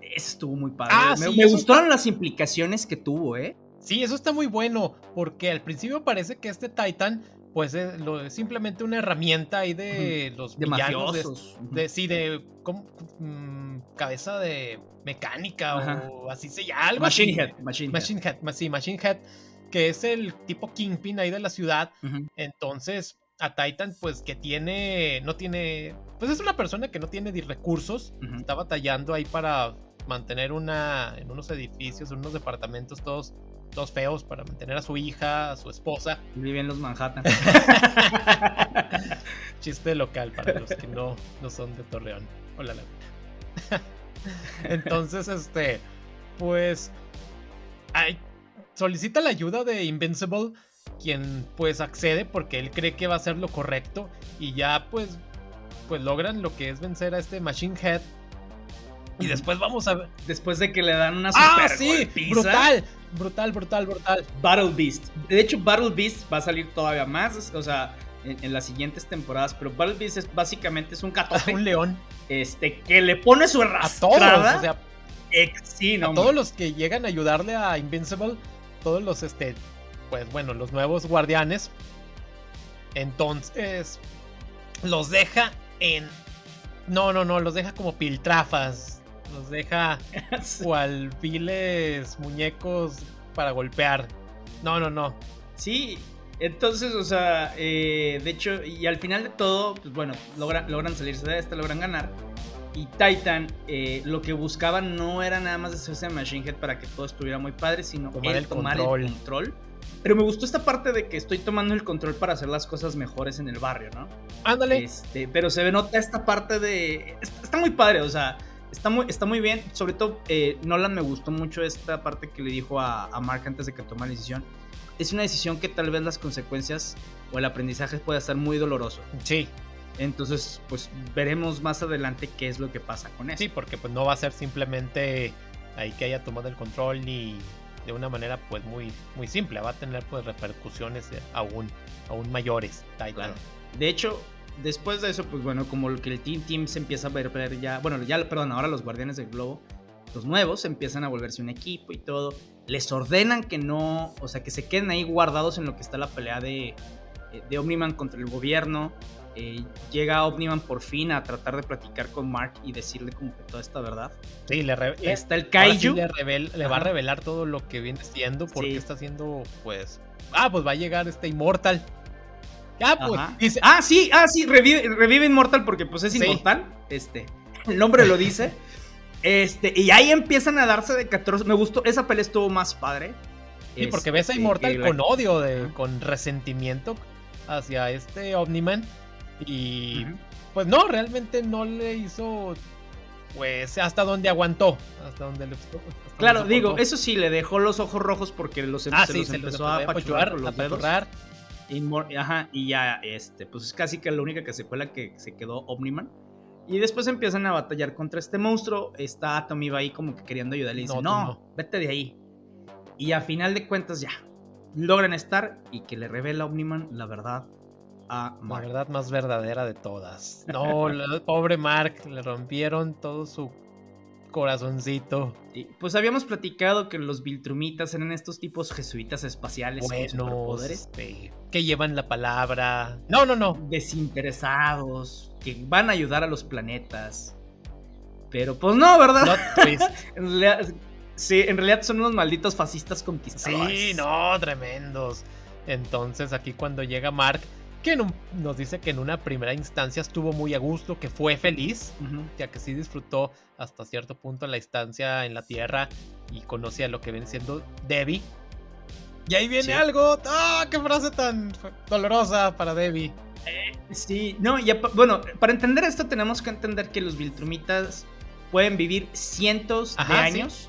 eso estuvo muy padre. Ah, me, me gustaron las implicaciones que tuvo, ¿eh? Sí, eso está muy bueno, porque al principio parece que este Titan pues es simplemente una herramienta ahí de los de villanos. De, sí, de mm, cabeza de mecánica o así se llama. Algo Machine Head. Machine, Machine Head. Sí, Machine Head, que es el tipo Kingpin ahí de la ciudad. Entonces, a Titan, pues que tiene, no tiene, pues es una persona que no tiene recursos. Está batallando ahí para mantener una, en unos edificios, en unos departamentos todos dos feos para mantener a su hija, a su esposa. Viven los Manhattan. Chiste local para los que no, no son de Torreón. Hola, la... Entonces, este, pues, ay, solicita la ayuda de Invincible, quien pues accede porque él cree que va a ser lo correcto y ya pues, pues logran lo que es vencer a este Machine Head y después vamos a ver. Después de que le dan una super ¡Ah, sí! Brutal, brutal, brutal, brutal. Battle Beast. De hecho, Battle Beast va a salir todavía más. O sea, en, las siguientes temporadas. Pero Battle Beast es básicamente es un catote. un león. Este, que le pone su arrastrada. A todos, o sea. sí, a todos los que llegan a ayudarle a Invincible. Todos los, este. Pues bueno, los nuevos guardianes. Entonces. Los deja en. No, no, no, los deja como piltrafas nos deja cual viles muñecos para golpear. No, no, no. Sí, entonces, o sea, eh, de hecho, y al final de todo, pues bueno, logran salirse de esta, logran ganar. Y Titan, eh, lo que buscaban no era nada más hacerse Machine Head para que todo estuviera muy padre, sino tomar, el, tomar control. el control. Pero me gustó esta parte de que estoy tomando el control para hacer las cosas mejores en el barrio, ¿no? Ándale. Este, pero se nota esta parte de. está muy padre, o sea Está muy, está muy bien. Sobre todo, eh, Nolan me gustó mucho esta parte que le dijo a, Mark antes de que tomara la decisión. Es una decisión que tal vez las consecuencias o el aprendizaje pueda ser muy doloroso. Sí. Entonces, pues veremos más adelante qué es lo que pasa con eso. Sí, porque pues no va a ser simplemente ahí que haya tomado el control y de una manera pues muy, muy simple. Va a tener pues repercusiones aún, aún mayores. Claro. De hecho, después de eso, pues bueno, como que el Team Team se empieza a ver, ya, bueno, ya, perdón, ahora los Guardianes del Globo, los nuevos empiezan a volverse un equipo y todo. Les ordenan que no, o sea, que se queden ahí guardados en lo que está la pelea de, eh, de Omniman contra el gobierno. Eh, llega Omniman por fin a tratar de platicar con Mark y decirle como que toda esta verdad. Sí, le está el Kaiju. le, va a revelar todo lo que viene siendo porque está haciendo, pues, ah, pues va a llegar este Immortal Ah, pues. ah, sí, ah, sí, revive, revive Inmortal porque pues es inmortal. Este, el nombre lo dice. Este, y ahí empiezan a darse de 14. Me gustó, esa pelea estuvo más padre. Sí, porque ves a este, Immortal con odio, de, con resentimiento hacia este Omniman. Y pues no, realmente no le hizo. Pues hasta donde aguantó. Hasta donde le Claro, digo, eso sí, le dejó los ojos rojos porque los, ah, se los empezó a apachurrar, los dedos. Ajá, y ya, este, pues es casi que la única que se fue la que se quedó Omniman. Y después empiezan a batallar contra este monstruo. Está Atomy ahí como que queriendo ayudarle y dice, no, vete de ahí. Y a final de cuentas ya, logran estar y que le revela Omniman la verdad a Mark. La verdad más verdadera de todas. No, pobre Mark, le rompieron todo su Corazoncito. pues habíamos platicado que los Viltrumitas eran estos tipos jesuitas espaciales Buenos, este, que llevan la palabra. No, no, no. Desinteresados, que van a ayudar a los planetas. Pero pues no, ¿verdad? en realidad, sí, en realidad son unos malditos fascistas conquistadores. Sí, no, tremendos. Entonces aquí cuando llega Mark que nos dice que en una primera instancia estuvo muy a gusto, que fue feliz, ya que sí disfrutó hasta cierto punto la instancia en la Tierra y conocía lo que viene siendo Debbie. Y ahí viene algo, ¡ah! ¡Qué frase tan dolorosa para Debbie! Eh, sí, no, ya, bueno, para entender esto tenemos que entender que los Viltrumitas pueden vivir cientos de años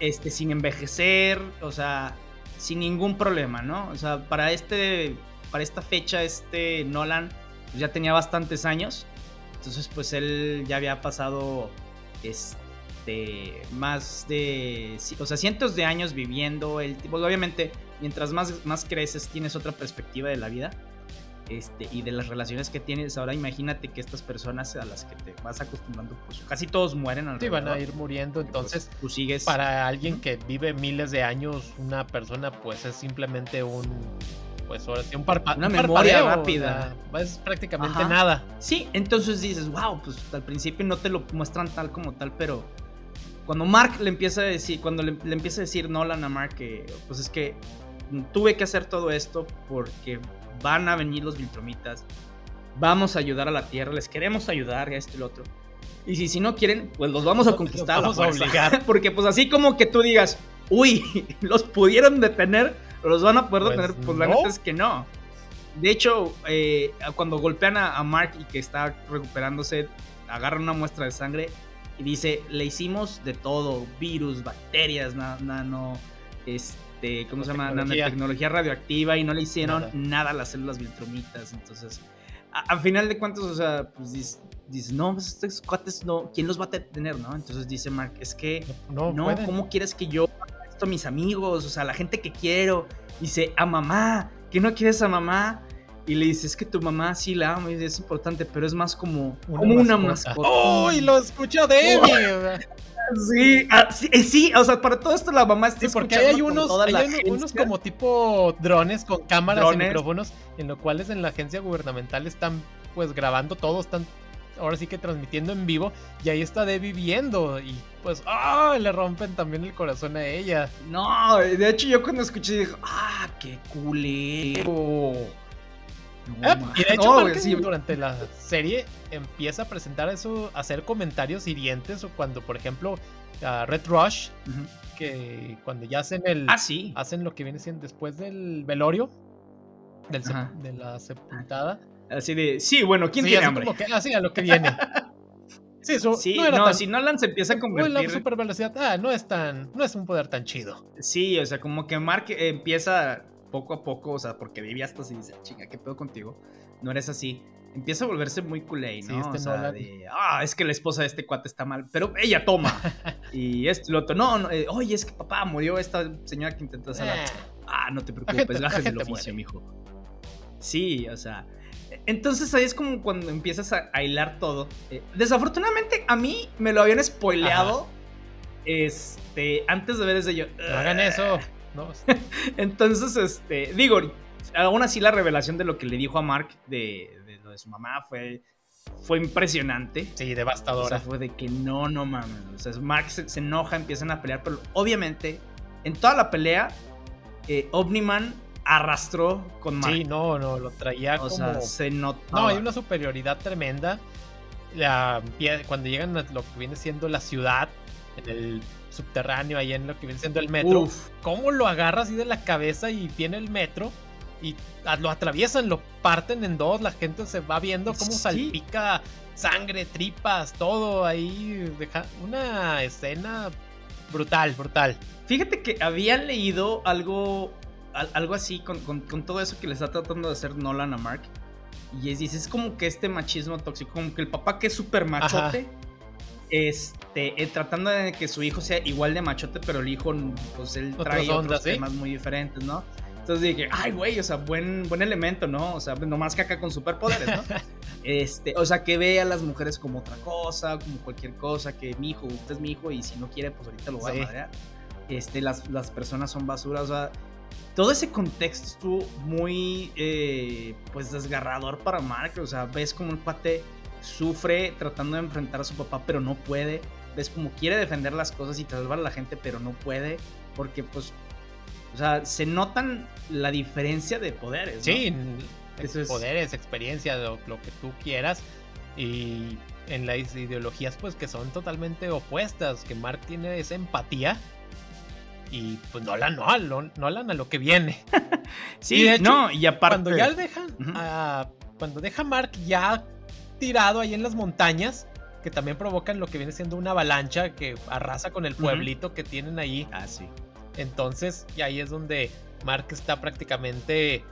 este, sin envejecer, o sea, sin ningún problema, ¿no? O sea, para este para esta fecha este Nolan pues, ya tenía bastantes años. Entonces pues él ya había pasado este más de o sea, cientos de años viviendo el tipo obviamente mientras más más creces tienes otra perspectiva de la vida. Este, y de las relaciones que tienes. Ahora imagínate que estas personas a las que te vas acostumbrando, pues casi todos mueren. Sí, van a ir muriendo, pues, entonces tú sigues. Para alguien que vive miles de años, una persona pues es simplemente un pues ahora sí, un, una memoria rápida. es prácticamente nada. Sí, entonces dices, wow, pues al principio no te lo muestran tal como tal, pero cuando Mark le empieza a decir, cuando le, empieza a decir Nolan a Mark que, pues es que tuve que hacer todo esto porque van a venir los Viltromitas, vamos a ayudar a la Tierra, les queremos ayudar, esto y lo otro. Y si, si no quieren, pues los vamos a conquistar. Los vamos a, obligar. Porque pues así como que tú digas, uy, los pudieron detener, los van a poder pues detener, pues la neta es que no. De hecho, eh, cuando golpean a, Mark y que está recuperándose, agarran una muestra de sangre y dice, le hicimos de todo, virus, bacterias, nano, este, ¿cómo se llama? Nanotecnología radioactiva y no le hicieron nada, a las células viltrumitas. Entonces, al final de cuentas, o sea, pues dice, no, pues estos cuates no, ¿quién los va a detener, no? Entonces dice Mark, es que, no, no ¿cómo quieres que yo a mis amigos, o sea, la gente que quiero. Dice, a mamá, que no quieres a mamá. Y le dice, es que tu mamá sí la ama y es importante, pero es más como una, como una mascota. ¡Oh! Y lo escuchó Debbie. Sí, ah, sí, eh, sí, o sea, para todo esto la mamá está sí, porque hay unos, hay unos como tipo drones con cámaras y micrófonos, en los cuales en la agencia gubernamental están pues grabando todo, están ahora sí que transmitiendo en vivo y ahí está Debbie viendo y pues ¡ah! le rompen también el corazón a ella. No, de hecho yo cuando escuché dije, ¡ah, qué culero! Ah, y de hecho, durante la serie empieza a presentar eso, a hacer comentarios hirientes o cuando, por ejemplo, Red Rush, que cuando ya hacen el... Ah, sí. Hacen lo que viene siendo después del velorio, del de la sepultada. Así de, sí, bueno, ¿quién tiene hambre? así a lo que viene. Sí, eso sí, no, no si Nolan se empieza a convertir... la super velocidad, ah, no es tan, no es un poder tan chido. Sí, o sea, como que Mark empieza poco a poco, o sea, porque vivía hasta así, dice, chinga, ¿qué pedo contigo? No eres así. Empieza a volverse muy culé, ¿no? Sí, este o sea, de, ah, es que la esposa de este cuate está mal, pero ella toma. y esto lo otro, no, no eh, oye, es que papá murió esta señora que intentó hacer eh. Ah, no te preocupes, gajes del oficio, mijo. Sí, o sea, entonces ahí es como cuando empiezas a, hilar todo. Eh, desafortunadamente a mí me lo habían spoileado. Este, antes de ver ese yo. No hagan eso. Entonces, este, digo, aún así la revelación de lo que le dijo a Mark de, lo de su mamá fue, fue impresionante. Sí, devastadora. O sea, fue de que no, no mames. O sea, Mark se, enoja, empiezan a pelear, pero obviamente en toda la pelea, eh, Omniman arrastró con Mark. Sí, no, no, lo traía o Sea, se notó. No, hay una superioridad tremenda. La, cuando llegan a lo que viene siendo la ciudad, en el subterráneo, ahí en lo que viene siendo el metro, ¿cómo lo agarra así de la cabeza y viene el metro? Y lo atraviesan, lo parten en dos, la gente se va viendo cómo salpica sangre, tripas, todo ahí. Deja una escena brutal, brutal. Fíjate que había leído algo algo así con, todo eso que le está tratando de hacer Nolan a Mark. Y es, es como que este machismo tóxico, como que el papá que es súper machote, este, eh, tratando de que su hijo sea igual de machote, pero el hijo, pues él trae otros temas muy diferentes, ¿no? Entonces dije, ay, güey, o sea, buen, buen elemento, ¿no? O sea, nomás que acá con superpoderes, ¿no? Este, o sea, que ve a las mujeres como otra cosa, como cualquier cosa, que mi hijo, usted es mi hijo y si no quiere, pues ahorita lo va a madrear. Este, las, las personas son basuras, o sea, todo ese contexto estuvo muy, eh, pues, desgarrador para Mark, o sea, ves como el pate sufre tratando de enfrentar a su papá, pero no puede, ves como quiere defender las cosas y salvar a la gente, pero no puede, porque, pues, o sea, se notan la diferencia de poderes. ¿no? Sí, poderes, experiencia, lo, lo que tú quieras. Y en las ideologías, pues que son totalmente opuestas. Que Mark tiene esa empatía. Y pues Nolan no, Nolan a lo que viene. sí, no, y aparte. Cuando ya dejan. cuando deja Mark ya tirado ahí en las montañas. Que también provocan lo que viene siendo una avalancha que arrasa con el pueblito que tienen ahí. Ah, sí. Entonces, y ahí es donde Mark está prácticamente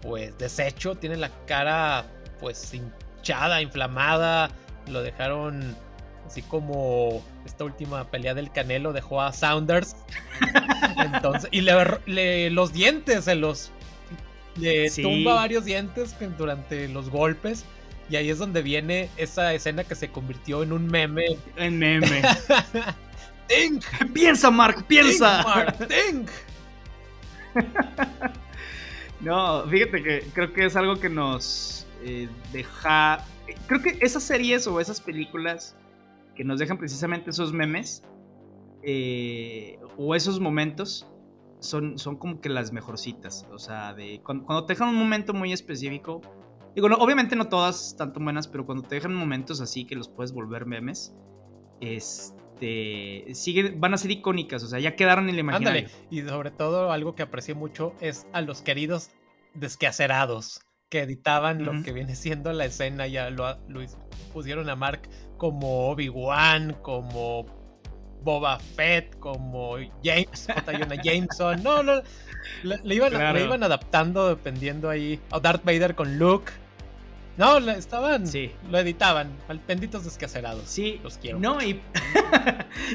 pues deshecho, tiene la cara pues hinchada, inflamada, lo dejaron así como esta última pelea del Canelo dejó a Saunders. Entonces, y le, los dientes se los le tumba varios dientes durante los golpes. Y ahí es donde viene esa escena que se convirtió en un meme. En meme. think. Piensa, Mark, piensa. Mark, think. No, fíjate que creo que es algo que nos eh, deja. Creo que esas series o esas películas que nos dejan precisamente esos memes eh, o esos momentos son, son como que las mejorcitas. O sea, de cuando, te dejan un momento muy específico. Digo, obviamente no todas tanto buenas, pero cuando te dejan momentos así que los puedes volver memes, este, siguen, van a ser icónicas, o sea, ya quedaron en la imaginario. y sobre todo algo que aprecié mucho es a los queridos desquacerados que editaban lo que viene siendo la escena, ya lo, pusieron a Mark como Obi-Wan, como Boba Fett, como James, Jameson, no, no, le, iban, iban adaptando dependiendo ahí, o Darth Vader con Luke, no, estaban. Sí. Lo editaban. Benditos descacerados. Sí. Los quiero. No, y,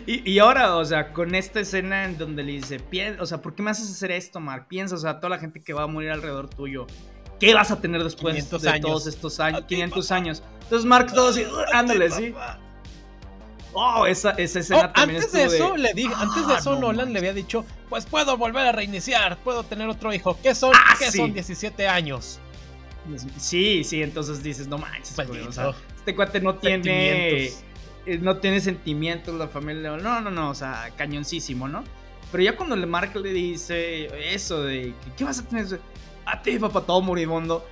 y, ahora, o sea, con esta escena en donde le dice, o sea, ¿por qué me haces hacer esto, Mark? Piensa, o sea, toda la gente que va a morir alrededor tuyo. ¿Qué vas a tener después de todos estos años? 500 años. Entonces, Mark todo así, ándale, sí. Oh, esa, esa escena oh, también antes de eso le dije, antes de ah, eso Nolan le había dicho, pues puedo volver a reiniciar, puedo tener otro hijo. ¿Qué son? Ah, ¿Qué son 17 años? Sí, sí, entonces dices, no manches, este cuate no tiene eh, no tiene sentimientos, la familia, no, no, no, o sea, cañoncísimo, ¿no? Pero ya cuando le marca le dice eso de, ¿qué vas a tener? Ti, papá, todo moribundo.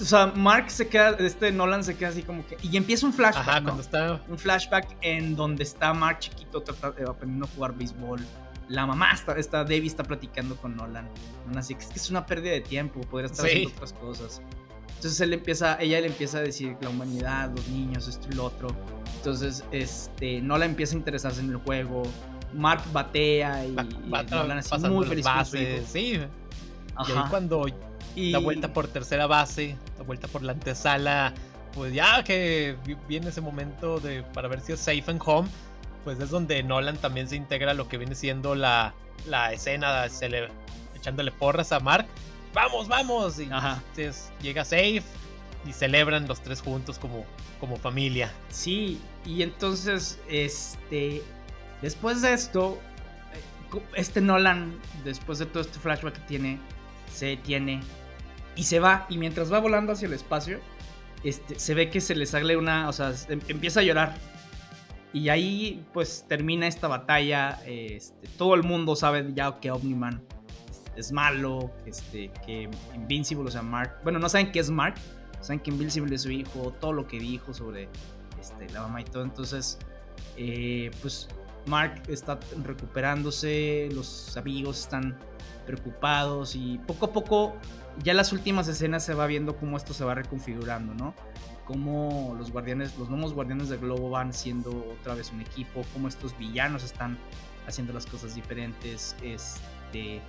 O sea, Mark se queda, este Nolan se queda así como que. Y empieza un flashback. Ajá, cuando está. Un flashback en donde está Mark chiquito eh, aprendiendo a jugar béisbol. La mamá está, está, Debbie está platicando con Nolan. Así que es que es una pérdida de tiempo, podría estar haciendo otras cosas. Entonces él empieza, ella le empieza a decir la humanidad, los niños, esto y lo otro. Entonces, este, Nola empieza a interesarse en el juego. Mark batea y, Nolan así muy feliz bases, Sí. Y ahí cuando da vuelta por tercera base, da vuelta por la antesala, pues ya que viene ese momento de para ver si es safe and home, pues es donde Nolan también se integra lo que viene siendo la, la escena, se le, echándole porras a Mark vamos, vamos. Y entonces llega safe y celebran los tres juntos como, como familia. Sí, y entonces, este, después de esto, eh, este Nolan, después de todo este flashback que tiene, se tiene y se va. Y mientras va volando hacia el espacio, este, se ve que se le sale una, o sea, em, empieza a llorar. Y ahí pues termina esta batalla. Este, todo el mundo sabe ya que Omniman es malo, este, que Invincible, o sea, Mark, bueno, no saben qué es Mark, saben que Invincible es su hijo, todo lo que dijo sobre este, la mamá y todo, entonces, eh, pues Mark está recuperándose, los amigos están preocupados y poco a poco, ya en las últimas escenas se va viendo cómo esto se va reconfigurando, ¿no? Cómo los guardianes, los nuevos guardianes del globo van siendo otra vez un equipo, cómo estos villanos están haciendo las cosas diferentes, este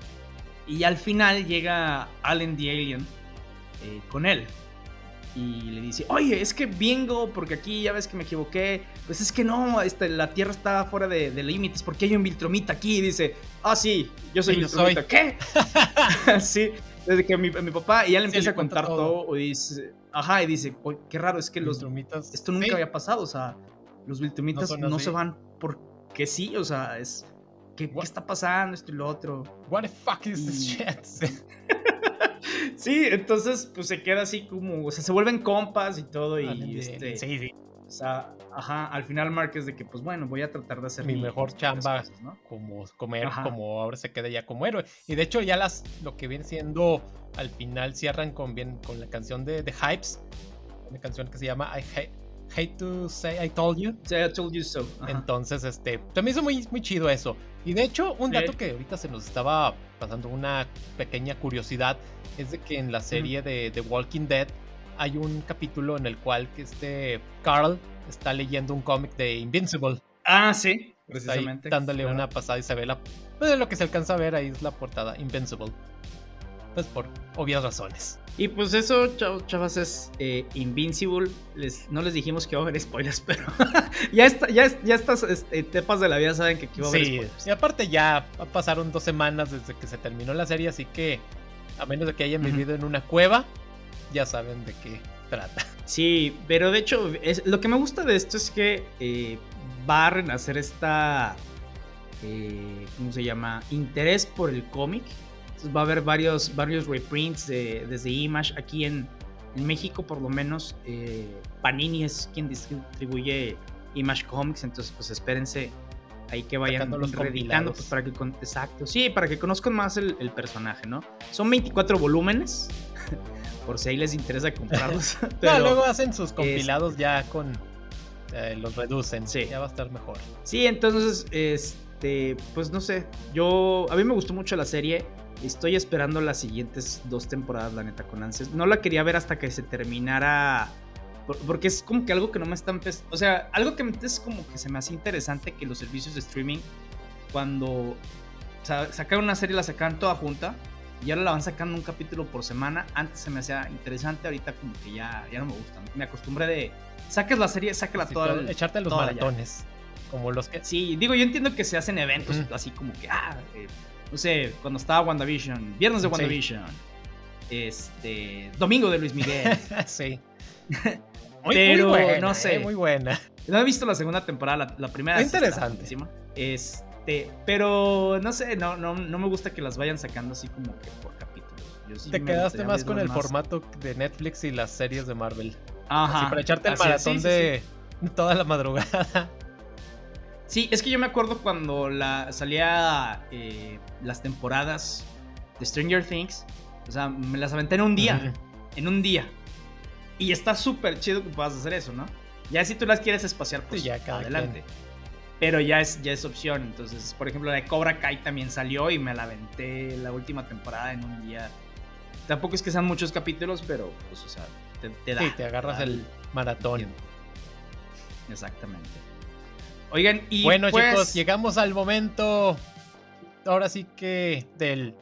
y al final llega Allen the Alien eh, con él. Y le dice, oye, es que vengo porque aquí ya ves que me equivoqué. Pues es que no, este, la Tierra está fuera de, límites porque hay un Viltromita aquí. Y dice, ah, sí, yo soy Viltromita. ¿Qué? sí. Desde que mi, mi papá, y ya le empieza a contar todo. y dice, ajá, y dice, qué raro, es que los, esto nunca había pasado, o sea, los Viltrumitas no, se van porque sí, o sea, es, ¿qué, ¿qué, está pasando? Esto y lo otro. What the fuck is this shit? sí, entonces, pues se queda así como, o sea, se vuelven compas y todo, y este... Sí, sí. O sea, ajá, al final Mark es de que, pues bueno, voy a tratar de hacer mi, mejor chamba, como comer, como ahora se queda ya como héroe. Y de hecho, ya las, lo que viene siendo, al final cierran con bien, con la canción de The Hypes, una canción que se llama I Hate, to Say I Told You. I Told You So. Entonces, este, también hizo muy, muy chido eso. Y de hecho, un dato que ahorita se nos estaba pasando una pequeña curiosidad es de que en la serie de The Walking Dead hay un capítulo en el cual que este Carl está leyendo un cómic de Invincible. Ah, sí, precisamente. dándole una pasada y se ve la. Pues lo que se alcanza a ver ahí es la portada Invincible. Pues por obvias razones. Y pues eso, chavas, es eh, Invincible. no les dijimos que iba a haber spoilers, pero ya, está, ya, ya estas este, etapas de la vida saben que aquí va a haber sí, spoilers. Y aparte ya pasaron dos semanas desde que se terminó la serie, así que a menos de que hayan vivido en una cueva, ya saben de qué trata. Sí, pero de hecho, es, lo que me gusta de esto es que eh, va a renacer esta, eh, ¿cómo se llama? Interés por el cómic. va a haber varios, varios reprints desde Image aquí en, México, por lo menos. Eh, Panini es quien distribuye Image Comics, entonces pues espérense ahí que vayan reeditando pues, para que exacto sí para que conozcan más el, el, personaje no son 24 volúmenes por si ahí les interesa comprarlos. Pero, luego hacen sus compilados ya con. Eh, los reducen. Sí. Ya va a estar mejor. Sí, entonces, este. Pues no sé. Yo. A mí me gustó mucho la serie. Estoy esperando las siguientes dos temporadas, la neta, con ansias. No la quería ver hasta que se terminara. Porque es como que algo que no me está O sea, algo que es como que se me hace interesante que los servicios de streaming, cuando sacaron una serie, la sacaban toda junta y ahora la van sacando un capítulo por semana. Antes se me hacía interesante, ahorita como que ya, ya no me gusta. Me acostumbré de saques la serie, sáquela toda. echarte los maratones. Como los que. Sí, digo, yo entiendo que se hacen eventos así como que, ah, eh, no sé, cuando estaba WandaVision, viernes de WandaVision, este, domingo de Luis Miguel. sí. Pero no sé. Eh, muy buena. No he visto la segunda temporada, la, primera. Es interesante. Este este, pero no sé, no, no, no me gusta que las vayan sacando así como que por capítulos. Te quedaste más con el formato de Netflix y las series de Marvel. Ajá. para echarte el maratón de toda la madrugada. Sí, es que yo me acuerdo cuando la, salía eh, las temporadas de Stranger Things. O sea, me las aventé en un día. En un día. Y está súper chido que puedas hacer eso, ¿no? Ya si tú las quieres espaciar, pues ya adelante pero ya es, ya es opción. Entonces, por ejemplo, la de Cobra Kai también salió y me la aventé la última temporada en un día. Tampoco es que sean muchos capítulos, pero pues, o sea, te, da. Sí, te agarras el maratón. Exactamente. Oigan, y. Bueno, pues chicos, llegamos al momento. Ahora sí que del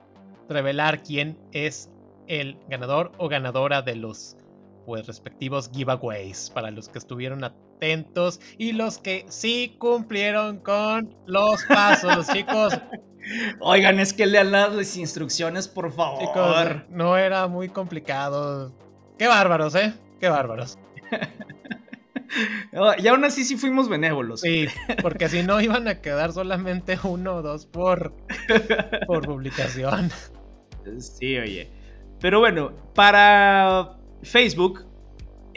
revelar quién es el ganador o ganadora de los pues respectivos giveaways para los que estuvieron atentos y los que sí cumplieron con los pasos, chicos. Oigan, es que lean las instrucciones, por favor. no era muy complicado. Qué bárbaros, ¿eh? Qué bárbaros. y aún así sí fuimos benévolos. Sí, porque si no iban a quedar solamente uno o dos por, por publicación. Sí, oye. Pero bueno, para Facebook,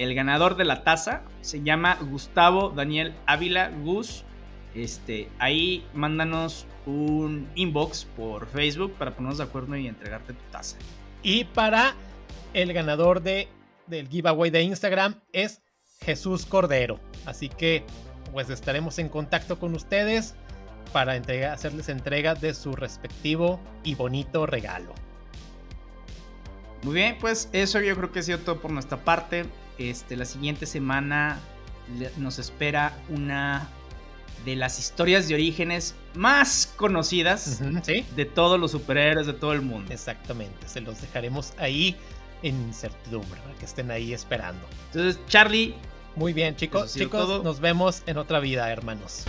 el ganador de la taza se llama Gustavo Daniel Ávila Gus. Este, ahí mándanos un inbox por Facebook para ponernos de acuerdo y entregarte tu taza. Y para el ganador de, del giveaway de Instagram es Jesús Cordero. Así que pues estaremos en contacto con ustedes para hacerles entrega de su respectivo y bonito regalo. Muy bien, pues eso yo creo que ha sido todo por nuestra parte. Este, la siguiente semana nos espera una de las historias de orígenes más conocidas de todos los superhéroes de todo el mundo. Exactamente, se los dejaremos ahí en incertidumbre, para que estén ahí esperando. Entonces, Charlie. Muy bien, chicos, chicos, nos vemos en otra vida, hermanos.